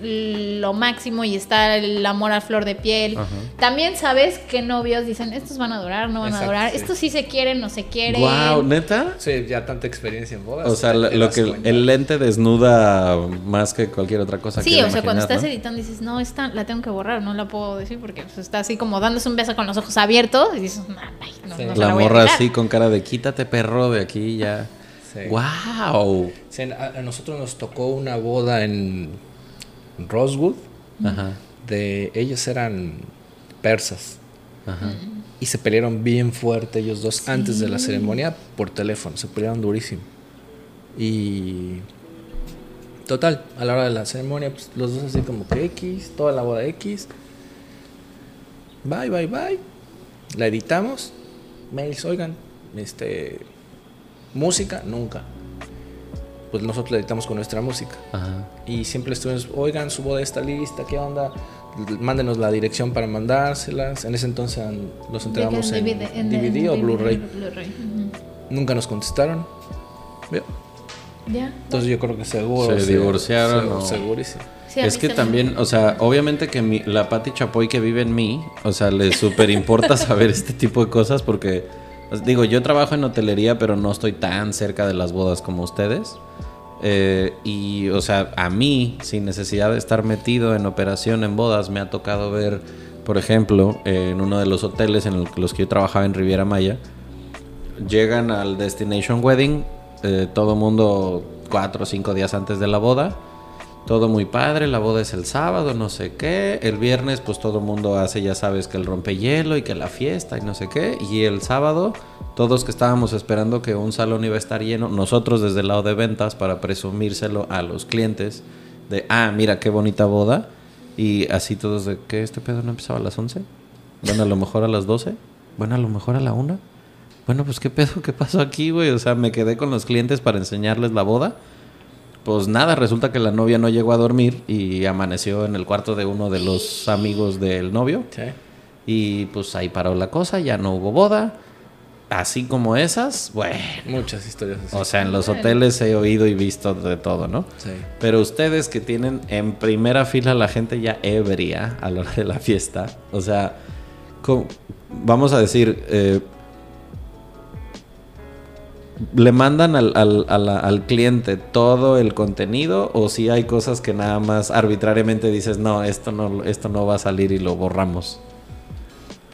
lo máximo y está el amor a flor de piel. Ajá. También sabes que novios dicen, estos van a durar, no van a durar, sí. estos sí se quieren, no se quieren. Wow, neta. Sí, ya tanta experiencia en bodas. O sea, lo que cuenta. el lente desnuda más que cualquier otra cosa. Sí, que o sea, cuando estás ¿no? editando dices, no, esta la tengo que borrar, no la puedo decir porque pues, está así como dándose un beso con los ojos abiertos y dices, "Nah, ay, no, Sí. no La morra quitar". así con cara de quítate perro de aquí ya. Sí. Wow. A, a nosotros nos tocó una boda en Rosewood. Ajá. De ellos eran persas. Ajá. Y se pelearon bien fuerte ellos dos antes de la ceremonia por teléfono. Se pelearon durísimo. Y. Total, a la hora de la ceremonia, pues, los dos así como que X, toda la boda X. Bye, bye, bye. La editamos. Mails, oigan, este. Música, nunca. Pues nosotros la editamos con nuestra música. Ajá. Y siempre estuvimos, oigan, su boda está lista, ¿qué onda? Mándenos la dirección para mandárselas. En ese entonces los entregamos en, DVD, en- DVD en o Blu-ray. Nunca nos contestaron. Entonces yo creo que seguro. Se divorciaron o- Segurísimo. Sí, es que se también, o sea, obviamente que mi- la Patti Chapoy que vive en mí, o sea, le súper importa saber este tipo de cosas porque, digo, yo trabajo en hotelería, pero no estoy tan cerca de las bodas como ustedes. Eh, y, o sea, a mí, sin necesidad de estar metido en operación en bodas, me ha tocado ver, por ejemplo, en uno de los hoteles en los que yo trabajaba en Riviera Maya, llegan al Destination Wedding, eh, todo mundo cuatro o cinco días antes de la boda, todo muy padre, la boda es el sábado, no sé qué. El viernes, pues todo el mundo hace, ya sabes, que el rompehielo y que la fiesta y no sé qué. Y el sábado, todos que estábamos esperando que un salón iba a estar lleno, nosotros desde el lado de ventas para presumírselo a los clientes de, ah, mira qué bonita boda. Y así todos de, ¿qué? ¿Este pedo no empezaba a las 11? Bueno, a lo mejor a las 12. Bueno, a lo mejor a la 1. Bueno, pues qué pedo, qué pasó aquí, güey. O sea, me quedé con los clientes para enseñarles la boda pues nada, resulta que la novia no llegó a dormir y amaneció en el cuarto de uno de los amigos del novio. Sí. Y pues ahí paró la cosa, ya no hubo boda. Así como esas, bueno. Muchas historias así. O sea, en los hoteles he oído y visto de todo, ¿no? Sí. Pero ustedes que tienen en primera fila la gente ya ebria a la hora de la fiesta, o sea, vamos a decir, eh, le mandan al, al, al, cliente todo el contenido o si hay cosas que nada más arbitrariamente dices, no, esto no, esto no va a salir y lo borramos.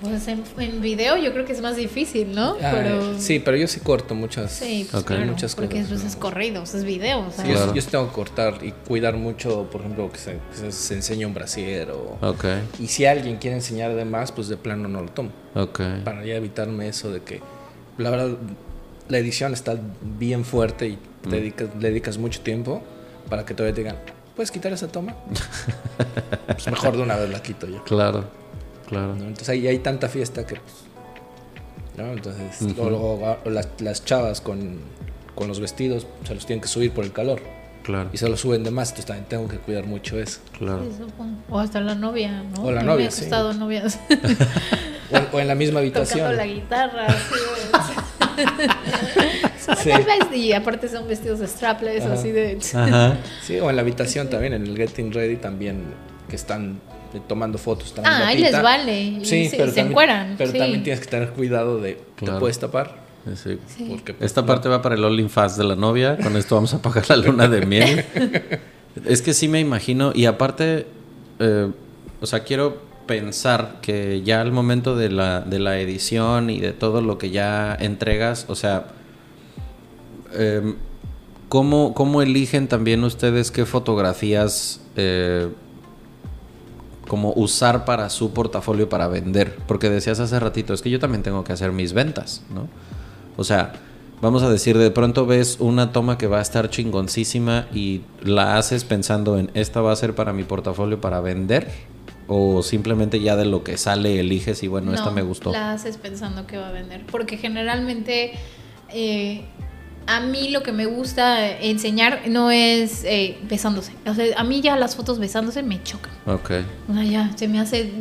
Pues en, video yo creo que es más difícil, ¿no? Ah, pero... Sí, pero yo sí corto muchas, sí, pues muchas cosas. Porque eso es corrido, es video. Sí, yo, sí tengo que cortar y cuidar mucho, por ejemplo, que se, se, enseñe un brasier o... Y si alguien quiere enseñar de más, pues de plano no lo tomo. Para ya evitarme eso de que, la verdad, la edición está bien fuerte y te mm. dedicas, le dedicas mucho tiempo para que todavía te digan, ¿puedes quitar esa toma? pues mejor de una vez la quito yo. Claro, claro. Entonces ahí hay tanta fiesta que pues, ¿no? Entonces, luego, las, las, chavas con, con, los vestidos se los tienen que subir por el calor. Claro. Y se los suben de más, entonces también tengo que cuidar mucho eso. Claro. o hasta la novia, ¿no? O la novia, sí. novias. o, en la misma habitación. Tocando la guitarra, sí. Y aparte son vestidos strapless, así de. Sí, o en la habitación también, en el Getting Ready también, que están tomando fotos. Ah, ahí les vale. Sí, pero se encueran. Pero también tienes que tener cuidado de te puedes tapar. Sí. Porque, pues, Esta parte va para el All Fast de la novia. Con esto vamos a pagar la luna de miel. es que sí me imagino. Y aparte, eh, o sea, quiero pensar que ya al momento de la, de la edición y de todo lo que ya entregas, o sea, eh, ¿cómo, eligen también ustedes qué fotografías eh, como usar para su portafolio para vender? Porque decías hace ratito, es que yo también tengo que hacer mis ventas, ¿no? O sea, vamos a decir, de pronto ves una toma que va a estar chingoncísima y la haces pensando en, esta va a ser para mi portafolio para vender o simplemente ya de lo que sale eliges y bueno, esta me gustó? La haces pensando que va a vender, porque generalmente eh, a mí lo que me gusta enseñar no es eh, besándose. O sea, a mí ya las fotos besándose me chocan. Ok. O sea, ya se me hace...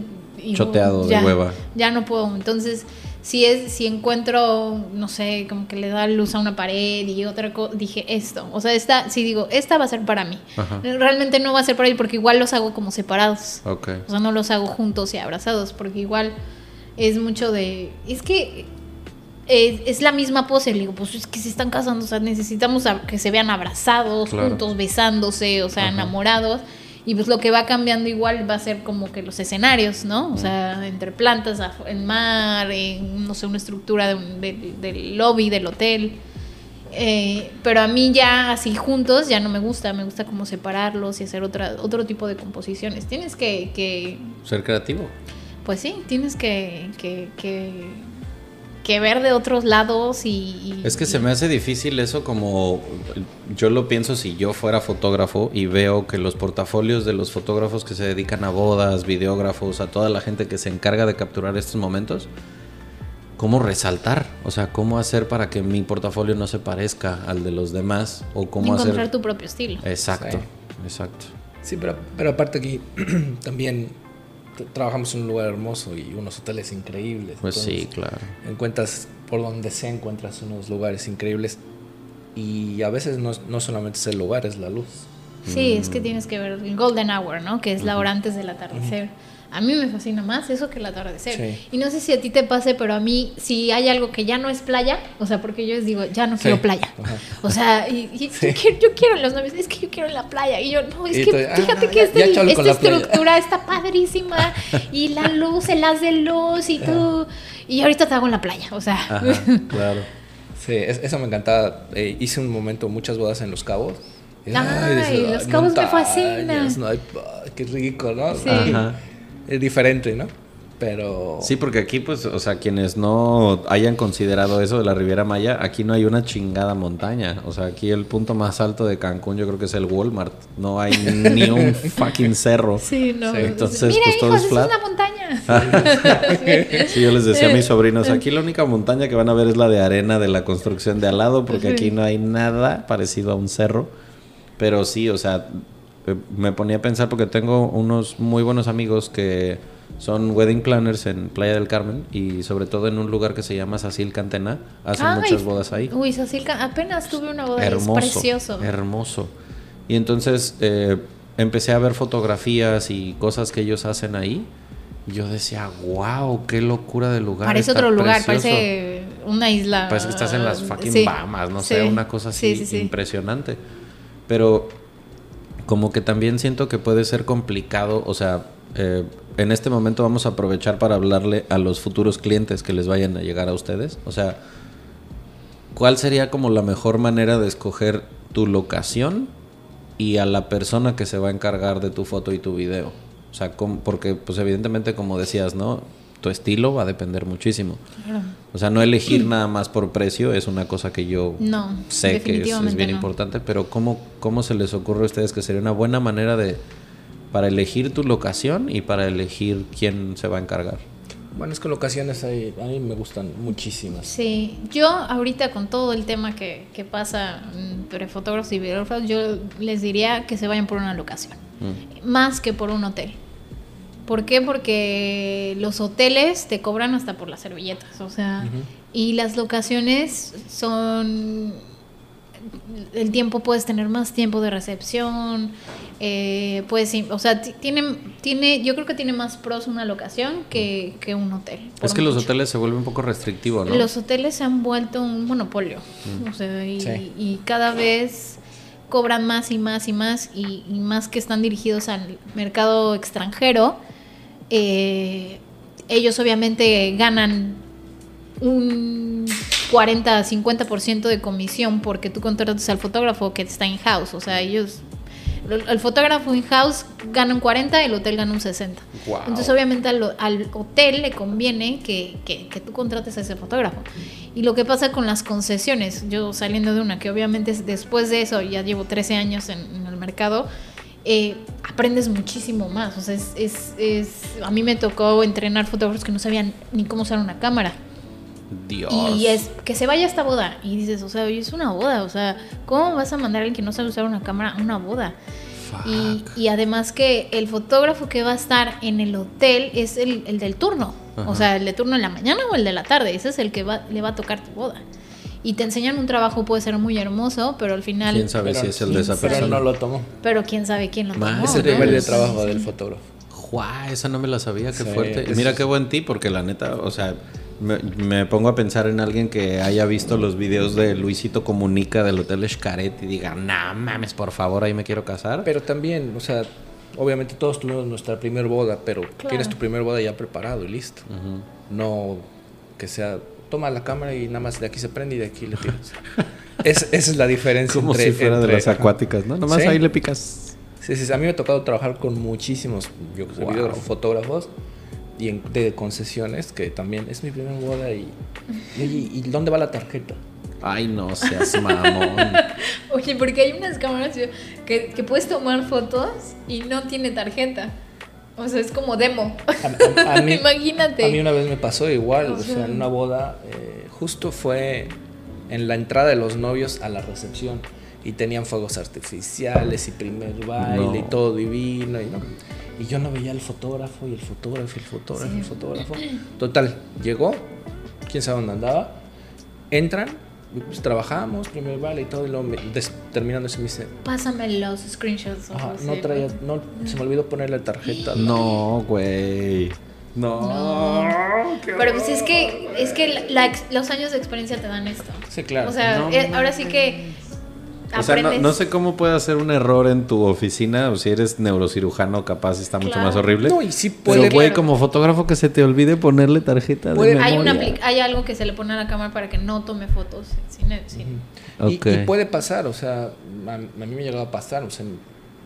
Choteado de hueva. Ya no puedo. Entonces si es si encuentro no sé como que le da luz a una pared y otra cosa dije esto o sea esta si digo esta va a ser para mí realmente no va a ser para él porque igual los hago como separados o sea no los hago juntos y abrazados porque igual es mucho de es que es, la misma pose le digo pues es que se están casando o sea necesitamos que se vean abrazados juntos besándose o sea enamorados y pues lo que va cambiando igual va a ser como que los escenarios, ¿no? O sea, entre plantas, en mar, en, no sé, una estructura de, del lobby del hotel. Eh, pero a mí ya así juntos ya no me gusta, me gusta como separarlos y hacer otra, otro tipo de composiciones. Tienes que... que Ser creativo. Pues sí, tienes que, que, que que ver de otros lados y, Es que se me hace difícil eso como yo lo pienso si yo fuera fotógrafo y veo que los portafolios de los fotógrafos que se dedican a bodas, videógrafos, a toda la gente que se encarga de capturar estos momentos, cómo resaltar, o sea, cómo hacer para que mi portafolio no se parezca al de los demás o cómo encontrar tu propio estilo. Exacto, exacto. Sí, pero, pero aparte aquí también trabajamos en un lugar hermoso y unos hoteles increíbles. Pues sí, claro. Encuentras por donde sea, encuentras unos lugares increíbles y a veces no, no solamente es el lugar, es la luz. Sí, es que tienes que ver el golden hour, ¿no? Que es la hora antes del atardecer. A mí me fascina más eso que el atardecer. Y no sé si a ti te pase, pero a mí, si hay algo que ya no es playa, o sea, porque yo les digo, ya no quiero playa. O sea, y, yo, quiero, los novios, es que yo quiero la playa. Y yo, no, es que fíjate ah, que este, esta estructura está padrísima. y la luz, el haz de luz y todo. Y ahorita te hago en la playa, o sea. claro. Sí, eso me encantaba. Eh, hice un momento muchas bodas en Los Cabos Ay, los cabos me fascinan. No, qué rico, ¿no? Sí. Ajá. Es diferente, ¿no? Pero. Sí, porque aquí, pues, o sea, quienes no hayan considerado eso de la Riviera Maya, aquí no hay una chingada montaña. O sea, aquí el punto más alto de Cancún, yo creo que es el Walmart. No hay ni un fucking cerro. Sí, no. Entonces, pues todo es flat. es una montaña. sí, yo les decía a mis sobrinos, aquí la única montaña que van a ver es la de arena de la construcción de al lado, porque aquí no hay nada parecido a un cerro. Pero sí, o sea, me ponía a pensar porque tengo unos muy buenos amigos que son wedding planners en Playa del Carmen y sobre todo en un lugar que se llama Sacil Cantena. Hacen muchas bodas ahí. Uy, Sacil apenas tuve una boda hermoso, es precioso. Hermoso. Y entonces eh, empecé a ver fotografías y cosas que ellos hacen ahí. Yo decía, wow, qué locura de lugar. Parece otro lugar, parece una isla. Parece que estás en las fucking Bahamas, no sé, una cosa así impresionante. Pero como que también siento que puede ser complicado, o sea, eh, en este momento vamos a aprovechar para hablarle a los futuros clientes que les vayan a llegar a ustedes. O sea, ¿cuál sería como la mejor manera de escoger tu locación y a la persona que se va a encargar de tu foto y tu video? O sea, porque pues evidentemente como decías, ¿no? Tu estilo va a depender muchísimo. O sea, no elegir nada más por precio es una cosa que yo sé que es, bien importante, pero ¿cómo, ¿cómo se les ocurre a ustedes que sería una buena manera de para elegir tu locación y para elegir quién se va a encargar. Bueno, es que locaciones hay, a mí me gustan muchísimas. Sí, yo ahorita con todo el tema que, que pasa entre fotógrafos y videógrafos, yo les diría que se vayan por una locación, mm. más que por un hotel. ¿Por qué? Porque los hoteles te cobran hasta por las servilletas, o sea, y las locaciones son el tiempo puedes tener más tiempo de recepción, eh, puedes, o sea, tiene, tiene, yo creo que tiene más pros una locación que, un hotel. Es que los hoteles se vuelven un poco restrictivos, ¿no? Los hoteles se han vuelto un monopolio, mm. o sea, y, cada vez cobran más y más y más, y, más que están dirigidos al mercado extranjero, eh, ellos obviamente ganan un 40, 50% de comisión porque tú contratas al fotógrafo que está in-house. O sea, ellos, el fotógrafo in-house gana un 40 y el hotel gana un 60. Entonces, obviamente, al, hotel le conviene que, que, tú contrates a ese fotógrafo. Y lo que pasa con las concesiones, yo saliendo de una, que obviamente después de eso ya llevo 13 años en, el mercado, eh, aprendes muchísimo más. O sea, es, es, es, a mí me tocó entrenar fotógrafos que no sabían ni cómo usar una cámara. Dios. Y es que se vaya a esta boda. Y dices, o sea, es una boda. O sea, ¿cómo vas a mandar a alguien que no sabe usar una cámara a una boda? Y, y, además que el fotógrafo que va a estar en el hotel es el, el del turno. O sea, el de turno en la mañana o el de la tarde. Ese es el que va, le va a tocar tu boda. Y te enseñan un trabajo, puede ser muy hermoso, pero al final... ¿Quién sabe si es el de esa persona? Pero no lo tomó. Pero quién sabe quién lo tomó. Es el nivel de trabajo del fotógrafo. ¡Guau! Esa no me la sabía, qué fuerte. Y mira qué buen ti, porque la neta, o sea me, pongo a pensar en alguien que haya visto los videos de Luisito Comunica del Hotel Xcaret y diga, no mames, por favor, ahí me quiero casar. Pero también, o sea, obviamente todos tuvimos nuestra primera boda, pero tienes tu primera boda ya preparado y listo. No que sea, toma la cámara y nada más de aquí se prende y de aquí le tiras. esa es la diferencia. Como si fuera de las acuáticas, ¿no? Nada más ahí le picas. Sí, sí, a mí me ha tocado trabajar con muchísimos yo, fotógrafos y en, de concesiones, que también es mi primera boda y, y, ¿dónde va la tarjeta? Ay, no seas mamón. Oye, porque hay unas cámaras que, que, puedes tomar fotos y no tiene tarjeta. O sea, es como demo. A, mí, Imagínate. A mí una vez me pasó igual, o, sea, en una boda, eh, justo fue en la entrada de los novios a la recepción y tenían fuegos artificiales y primer baile y todo divino y no y yo no veía al fotógrafo y el fotógrafo y el fotógrafo y el fotógrafo. Total, llegó, quién sabe dónde andaba, entran, pues, trabajamos, primer vale y todo, y luego terminando se me dice... Pásame los screenshots. no traía, no, se me olvidó ponerle tarjeta. No, güey. No. Pero pues es que, es que los años de experiencia te dan esto. Sí, claro. O sea, eh, ahora sí que O sea, no, sé cómo puede hacer un error en tu oficina, o si eres neurocirujano, capaz está mucho Claro. más horrible. No, y sí Pero, puede. güey, claro. como fotógrafo que se te olvide ponerle tarjeta de memoria. hay, una hay algo que se le pone a la cámara para que no tome fotos sin, sin- Y- puede pasar, o sea, a, a mí me ha llegado a pasar, o sea,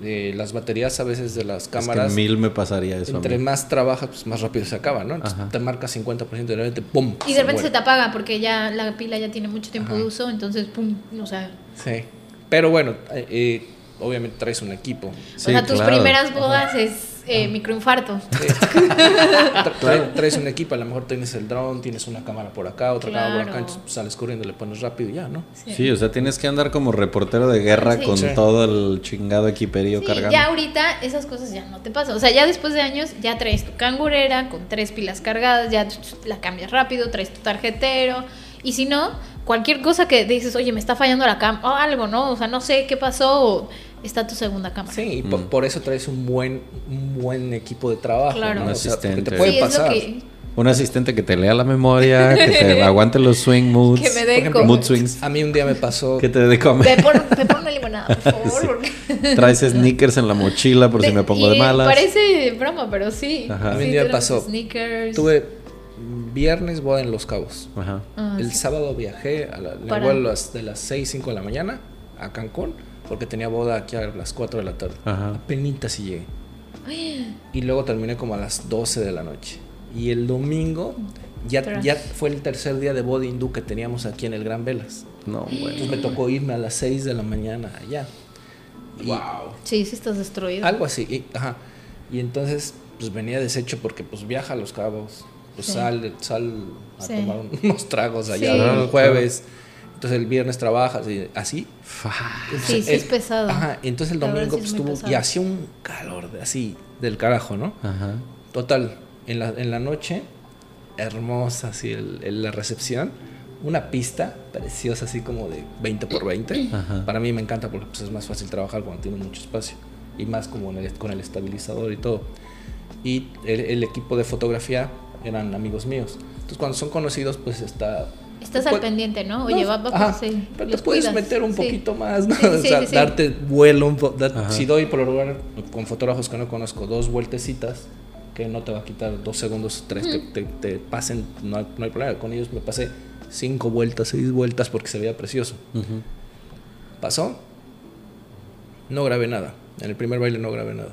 eh, las baterías a veces de las Es cámaras, que mil me pasaría eso. a entre mí. más trabajas, pues más rápido se acaba, ¿no? Entonces Ajá. te marca 50% y de repente, ¡pum! Y de repente se te apaga porque ya la pila ya tiene mucho tiempo Ajá. de uso, entonces, pum, o sea... Sí. Pero bueno, eh, eh, obviamente traes un equipo. Sí, o sea, tus claro. primeras bodas es eh, microinfarto. Tra- trae- traes un equipo, a lo mejor tienes el dron, tienes una cámara por acá, otra cámara por acá, entonces sales corriendo, le pones rápido y ya, ¿no? Sí, o sea, tienes que andar como reportero de guerra Sí. con Sí. todo el chingado equiperío Sí, cargando. ya ahorita esas cosas ya no te pasan. O sea, ya después de años ya traes tu cangurera con tres pilas cargadas, ya la cambias rápido, traes tu tarjetero. Y si no, cualquier cosa que dices, oye, me está fallando la cámara o algo, ¿no? O sea, no sé qué pasó, o está tu segunda cámara. Sí, y por, por eso traes un buen, un buen equipo de trabajo. Claro. ¿no? Un O sea, asistente. te puede Sí, es lo pasar. que, Un asistente que te lea la memoria, que te aguante los swing moods. que me dé ejemplo, mood swings. A mí un día me pasó. Que te dé comer. Me pon, me pon una limonada, por favor. porque- Traes sneakers en la mochila por si me pongo de y malas. Parece broma, pero sí. Ajá. A mí Sí, un día me pasó. Sneakers. Tuve viernes boda en Los Cabos. Ajá. Ah, el sí. sábado viajé a la, Para- a las, de las 6, 5 de la mañana a Cancún porque tenía boda aquí a las 4 de la tarde. Ajá. Apenitas y llegué. Y luego terminé como a las 12 de la noche. Y el domingo ya, ya fue el tercer día de boda hindú que teníamos aquí en el Gran Velas. No, bueno. Entonces me tocó irme a las 6 de la mañana allá. Y Sí, sí estás destruido. Algo así. Y, ajá. y entonces pues venía deshecho porque pues viaja a Los Cabos. Pues Sí. sal, sal a Sí. tomar unos tragos allá el jueves. Entonces el viernes trabajas y así. Sí, sí es pesado. Ajá, entonces el domingo sí pues es muy tuvo pesado. y hacía un calor de así del carajo, ¿no? Ajá. Total, en la, en la noche, hermosa así el- el- la recepción, una pista preciosa así como de 20 por 20. Ajá. Para mí me encanta porque pues, es más fácil trabajar cuando tienes mucho espacio y más como en el- con el estabilizador y todo. Y el, el equipo de fotografía eran amigos míos. Entonces cuando son conocidos pues está... Estás Pu- al pendiente, ¿no? Oye, no, va, va, ajá, sí, pero te los puedes cuidas. meter un Sí. poquito más, ¿no? Sí, o sea, sí, sí. darte vuelo. da- Ajá. si doy por lo lugar con fotógrafos que no conozco dos vueltecitas, que no te va a quitar dos segundos, tres que te, te pasen, no hay, no hay problema. Con ellos me pasé cinco vueltas, seis vueltas porque se veía precioso. Pasó, no grabé nada. En el primer baile no grabé nada.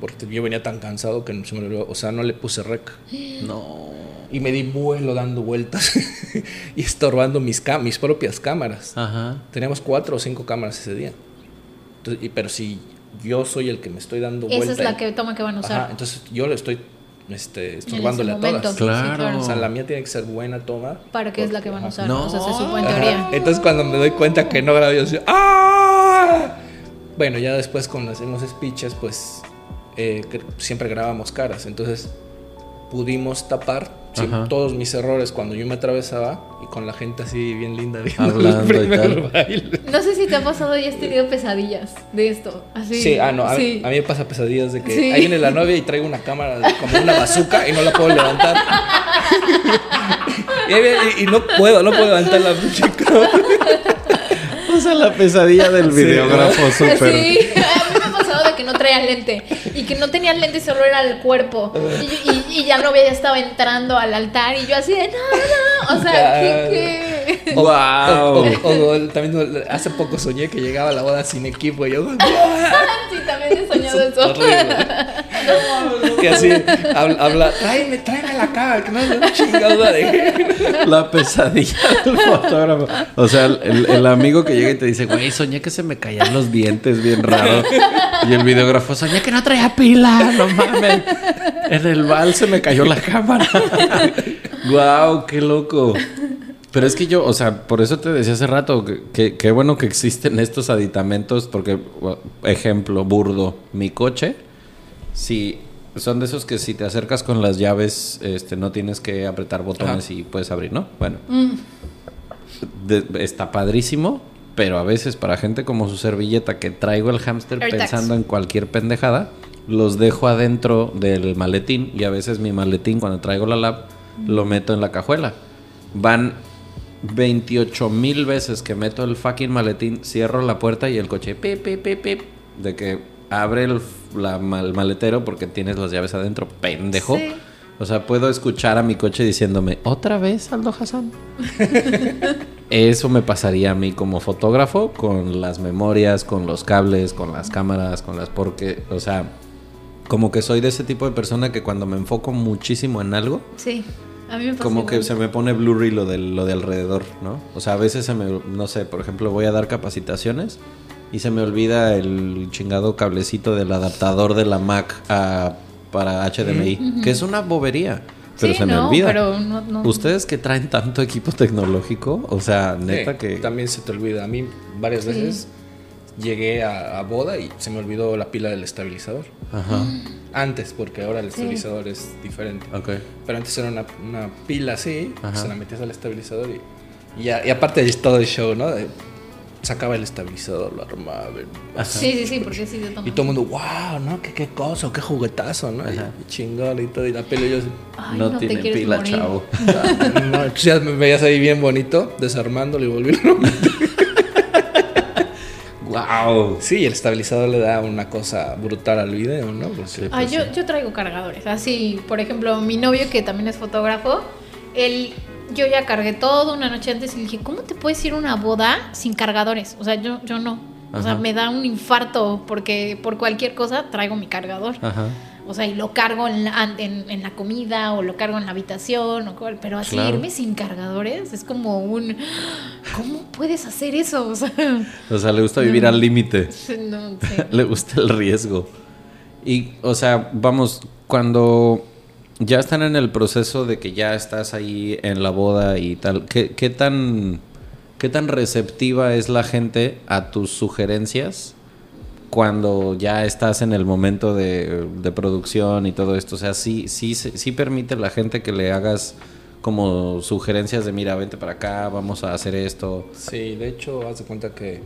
Porque yo venía tan cansado que no se me olvidó, o sea, no le puse rec. No. Y me di vuelo dando vueltas y estorbando mis, mis propias cámaras. Ajá. Teníamos cuatro o cinco cámaras ese día. Entonces, y- pero si yo soy el que me estoy dando Esa vuelta. es la que toma que van a usar. Ajá, entonces yo le estoy este, estorbándole a todas. Sí, Claro. O sea, la mía tiene que ser buena toma. Para que es la que van a usar. No. O sea, se supone teoría. Entonces cuando me doy cuenta que no grabé, yo ¡ah! Bueno, ya después con los, en los speeches, pues eh, que siempre grabamos caras. Entonces pudimos tapar sí, todos mis errores cuando yo me atravesaba y con la gente así bien linda viendo Hablando el y tal. baile. No sé si te ha pasado y has tenido pesadillas de esto. Así. Sí, ah, no, a, Sí. a mí me pasa pesadillas de que Sí. ahí viene la novia y traigo una cámara como una bazooka y no la puedo levantar. y, no puedo, no puedo levantar la pinche. O sea, la pesadilla del Sí, videógrafo Sí, súper. a mí me ha pasado de que no traía lente y que no tenía lente solo era el cuerpo. Y, y- y ya la novia ya estaba entrando al altar y yo así de no, no, o sea, ¿qué, qué? O, Guau. o- o- o el- también hace poco soñé que llegaba a la boda sin equipo y yo. Sí, también he soñado eso. Horrible. que así habla, habla, tráeme, tráeme la cámara, que no es un chingado de. La pesadilla del fotógrafo. O sea, el, el amigo que llega y te dice, güey, soñé que se me caían los dientes bien raro. Y el videógrafo, soñé que no traía pila, no mames. En el bal se me cayó la cámara. Wow, qué loco. Pero es que yo, o sea, por eso te decía hace rato que- que qué bueno que existen estos aditamentos, porque, ejemplo, burdo, mi coche, si son de esos que si te acercas con las llaves, este, no tienes que apretar botones Ajá. y puedes abrir, ¿no? Bueno, de- está padrísimo, pero a veces para gente como su servilleta que traigo el hámster pensando en cualquier pendejada, los dejo adentro del maletín y a veces mi maletín cuando traigo la lab lo meto en la cajuela. Van 28 mil veces que meto el fucking maletín, cierro la puerta y el coche pip, pip, pip, pip, de que abre el, la, el maletero porque tienes las llaves adentro, pendejo. Sí. O sea, puedo escuchar a mi coche diciéndome, ¿otra vez Aldo Hassan? Eso me pasaría a mí como fotógrafo con las memorias, con los cables, con las cámaras, con las... Porque, o sea, como que soy de ese tipo de persona que cuando me enfoco muchísimo en algo, Sí. A mí me pasa como que se me pone blurry lo de, lo de alrededor, ¿no? O sea, a veces se me, no sé, por ejemplo, voy a dar capacitaciones y se me olvida el chingado cablecito del adaptador de la Mac a- para HDMI, que es una bobería, pero Sí, se me no, olvida. pero no- no. Ustedes que traen tanto equipo tecnológico, o sea, neta Sí, que... También se te olvida. A mí varias Sí. veces llegué a, a boda y se me olvidó la pila del estabilizador. Ajá, Antes, porque ahora el Sí. estabilizador es diferente. ok. Pero antes era una, una pila así, Ajá. se la metías al estabilizador y, y, ya- y aparte de todo el show, ¿no? De- sacaba el estabilizador, lo armaba. Sí, sí, sí, porque sí de Y todo el mundo, wow, ¿no? ¿Qué, qué cosa, qué juguetazo, ¿no? Y, Ajá. y chingón y todo. Y la pila y yo así, Ay, no, no, te tiene pila, morir. chavo. "Ah, no, pues me veías ahí bien bonito, desarmándolo y volviendo. ¡Wow! Sí, el estabilizador le da una cosa brutal al video, ¿no? Sí. Ah, yo, yo traigo cargadores. Así, por ejemplo, mi novio, que también es fotógrafo, él, yo ya cargué todo una noche antes y le dije, ¿cómo te puedes ir a una boda sin cargadores? O sea, yo, yo no. O sea, me da un infarto porque por cualquier cosa traigo mi cargador. Ajá. O sea, y lo cargo en la, en, en la comida o lo cargo en la habitación, o cual- pero así Claro. irme sin cargadores es como un... ¿Cómo puedes hacer eso? O sea, O sea, le gusta vivir al límite. no. Le gusta el riesgo. Y, o sea, vamos, cuando ya están en el proceso de que ya estás ahí en la boda y tal, ¿qué, qué tan, qué tan receptiva es la gente a tus sugerencias cuando ya estás en el momento de, de producción y todo esto? O sea, sí, sí, sí permite la gente que le hagas como sugerencias de, mira, vente para acá, vamos a hacer esto. Sí, de hecho, haz de cuenta que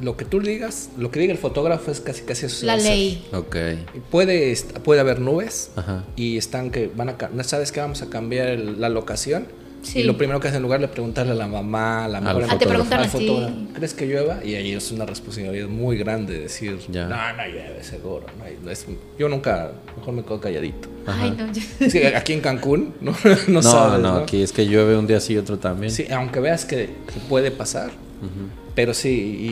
lo que tú digas, lo que diga el fotógrafo es casi casi eso. La a ley. Ok. Puede, puede haber nubes Ajá. y están que van a... ca- ¿no ¿Sabes que Vamos a cambiar el- la locación. Sí. Y lo primero que hacen en lugar de preguntarle a la mamá, a la mejor Al Ah, fotógrafo. al fotógrafo, ¿crees que llueva? Y ahí es una responsabilidad muy grande decir, Ya. no, no llueve, seguro. No, es- yo nunca, mejor me quedo calladito. Ay, no, yo... Sí, aquí en Cancún, no, no, No, sabes, no, ¿no? aquí es que llueve un día sí y otro también. Sí, aunque veas que, que puede pasar, pero sí,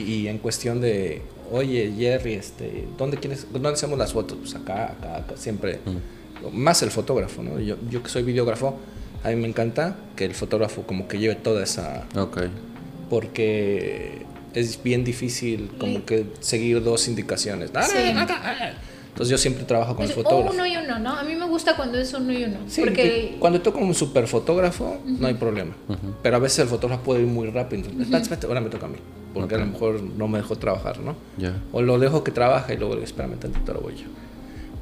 y, y en cuestión de, oye, Jerry, este, ¿dónde quieres, dónde hacemos las fotos? Pues acá, acá, acá, siempre. Más el fotógrafo, ¿no? Yo, yo que soy videógrafo, a mí me encanta que el fotógrafo como que lleve toda esa, Ok. porque es bien difícil como que seguir dos indicaciones. Ah, Sí. Entonces yo siempre trabajo con el Pues, o fotógrafo. uno y uno, ¿no? A mí me gusta cuando es uno y uno. Sí, porque y cuando toco un super fotógrafo, no hay problema. Pero a veces el fotógrafo puede ir muy rápido. Entonces, "Espérate, espérate, ahora me toca a mí. Porque a lo mejor no me dejó trabajar, ¿no? Ya. O lo dejo que trabaja y luego espérame tantito, ahora voy yo.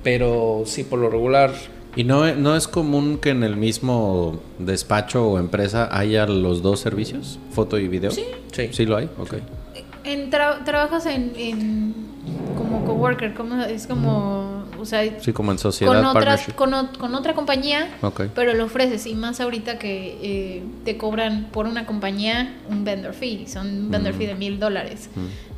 Pero sí, por lo regular, ¿Y no, e- no es común que en el mismo despacho o empresa haya los dos servicios? ¿Foto y video? Sí. sí. ¿Sí lo hay? Ok. en tra- trabajas en, en como coworker, como es como, o sea, Sí, como en sociedad, con partnership. con, o- con otra compañía, pero lo ofreces y más ahorita que eh, te cobran por una compañía un vendor fee, son un vendor Mm. fee de mil dólares.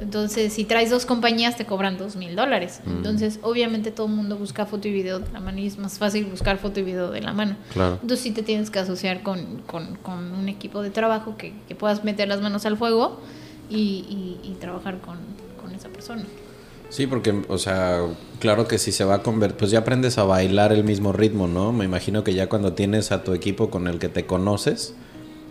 Entonces, si traes dos compañías te cobran dos mil dólares. Mm. Entonces, obviamente todo el mundo busca foto y video de la mano y es más fácil buscar foto y video de la mano. Claro. Entonces sí te tienes que asociar con, con- con un equipo de trabajo que, que puedas meter las manos al fuego y, y- y trabajar con, con esa persona. Sí, porque, o sea, claro que si se va a convertir, pues ya aprendes a bailar el mismo ritmo, ¿no? Me imagino que ya cuando tienes a tu equipo con el que te conoces,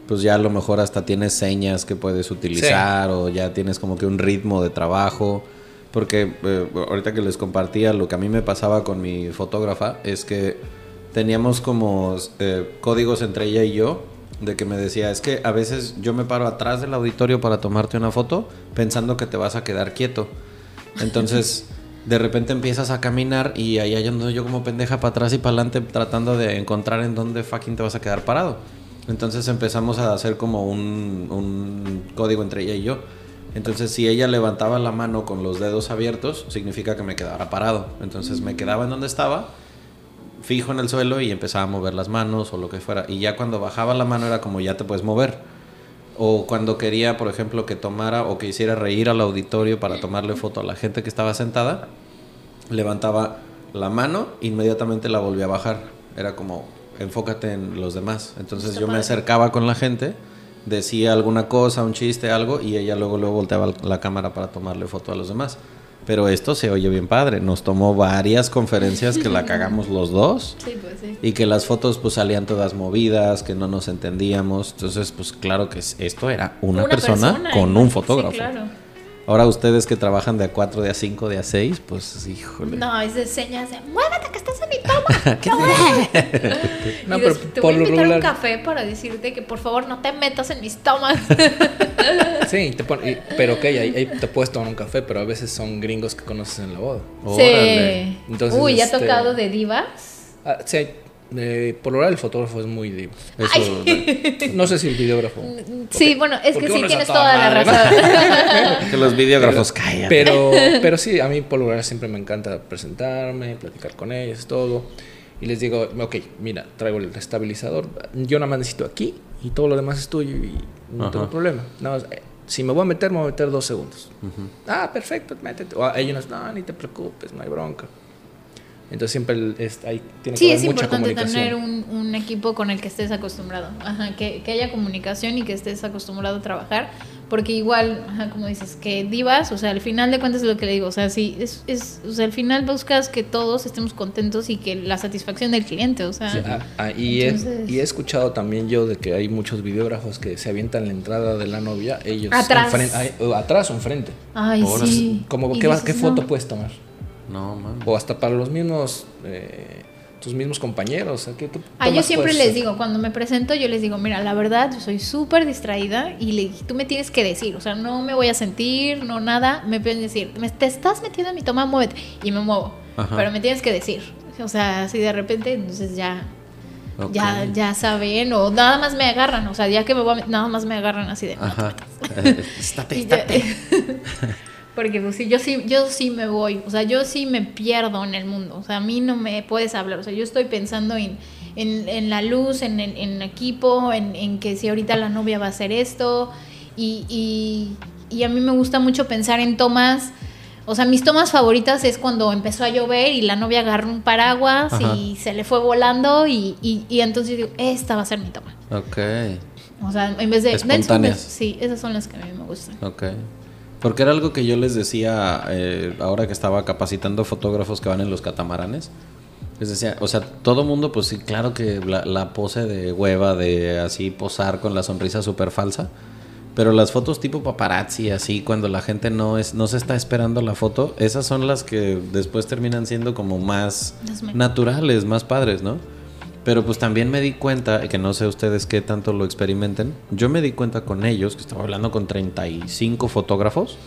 pues ya a lo mejor hasta tienes señas que puedes utilizar o ya tienes como que un ritmo de trabajo. Porque eh, ahorita que les compartía, lo que a mí me pasaba con mi fotógrafa es que teníamos como eh, códigos entre ella y yo de que me decía, es que a veces yo me paro atrás del auditorio para tomarte una foto pensando que te vas a quedar quieto. Entonces, de repente empiezas a caminar y ahí ando yo como pendeja para atrás y para adelante tratando de encontrar en dónde fucking te vas a quedar parado. Entonces empezamos a hacer como un, código entre ella y yo. Entonces, si ella levantaba la mano con los dedos abiertos, significa que me quedara parado. Entonces me quedaba en donde estaba fijo en el suelo y empezaba a mover las manos o lo que fuera. Y ya cuando bajaba la mano era como ya te puedes mover. O cuando quería, por ejemplo, que tomara o que hiciera reír al auditorio para tomarle foto a la gente que estaba sentada, levantaba la mano, inmediatamente la volvía a bajar. Era como, enfócate en los demás. Entonces yo me acercaba con la gente, decía alguna cosa, un chiste, algo, y ella luego, luego volteaba la cámara para tomarle foto a los demás. Pero esto se oye bien padre. Nos tomó varias conferencias que la cagamos los dos. Sí, pues sí. Y que las fotos pues salían todas movidas, que no nos entendíamos. Entonces, pues claro que esto era una, persona, con un fotógrafo. Sí, claro. Ahora ustedes que trabajan de a 4, de a 5, de a 6, pues híjole. No, es de señas de muévete que estás en mi toma. ¿Qué no, pero te voy a invitar un café para decirte que por favor no te metas en mis tomas. sí, te pero ok, ahí, te puedes tomar un café, pero a veces son gringos que conoces en la boda. Sí. Entonces, Uy, ¿ya ha este, tocado de divas? Ah, sí, por lo general el fotógrafo es muy divo. no sé si el videógrafo. Sí, bueno, es que sí tienes toda la razón. que los videógrafos callan. Pero, pero sí, a mí por lo general siempre me encanta presentarme, platicar con ellos, todo. Y les digo, ok, mira, traigo el estabilizador. Yo nada más necesito aquí y todo lo demás es tuyo y no tengo problema. No, eh, si me voy a meter, me voy a meter dos segundos. Ah, perfecto, métete. O ellos, no, ni te preocupes, no hay bronca. Entonces siempre ahí tiene que haber mucha comunicación. Sí, es importante tener un, un, equipo con el que estés acostumbrado. Ajá, que, que, haya comunicación y que estés acostumbrado a trabajar. Porque igual, ajá, como dices, que divas, o sea, al final de cuentas es lo que le digo. O sea, sí, es, es, o sea, al final buscas que todos estemos contentos y que la satisfacción del cliente, o sea. Ah, ah, y, he, y, he, escuchado también yo de que hay muchos videógrafos que se avientan la entrada de la novia, ellos atrás, atrás o enfrente. Ay, sí. Como, ¿qué, ¿qué foto puedes tomar? No, O hasta para los mismos, eh, tus mismos compañeros. ah, yo siempre les digo, cuando me presento, yo les digo, mira, la verdad, yo soy súper distraída y le, tú me tienes que decir, o sea, no me voy a sentir, no nada, me pueden decir, te estás metiendo en mi toma, muévete. Y me muevo. Pero me tienes que decir. O sea, si de repente, entonces ya Ya, ya saben, o nada más me agarran, o sea, ya que me voy a, nada más me agarran así de... Ajá. estate, estate. Porque pues sí, yo sí, yo sí me voy, o sea, yo sí me pierdo en el mundo, o sea, a mí no me puedes hablar, o sea, yo estoy pensando en, en, la luz, en el equipo, en, que si ahorita la novia va a hacer esto, y, y, a mí me gusta mucho pensar en tomas, o sea, mis tomas favoritas es cuando empezó a llover y la novia agarró un paraguas y se le fue volando y, y, entonces digo, esta va a ser mi toma. Ok. O sea, en vez de... Espontáneas. Sí, esas son las que a mí me gustan. Ok. Porque era algo que yo les decía eh, ahora que estaba capacitando fotógrafos que van en los catamaranes. Les decía, o sea, todo mundo, pues sí, claro que la, pose de hueva, de así posar con la sonrisa súper falsa. Pero las fotos tipo paparazzi, así, cuando la gente no, es, no se está esperando la foto, esas son las que después terminan siendo como más naturales, más padres, ¿no? Pero pues también me di cuenta, que no sé ustedes qué tanto lo experimenten, yo me di cuenta con ellos, que estaba hablando con 35 fotógrafos,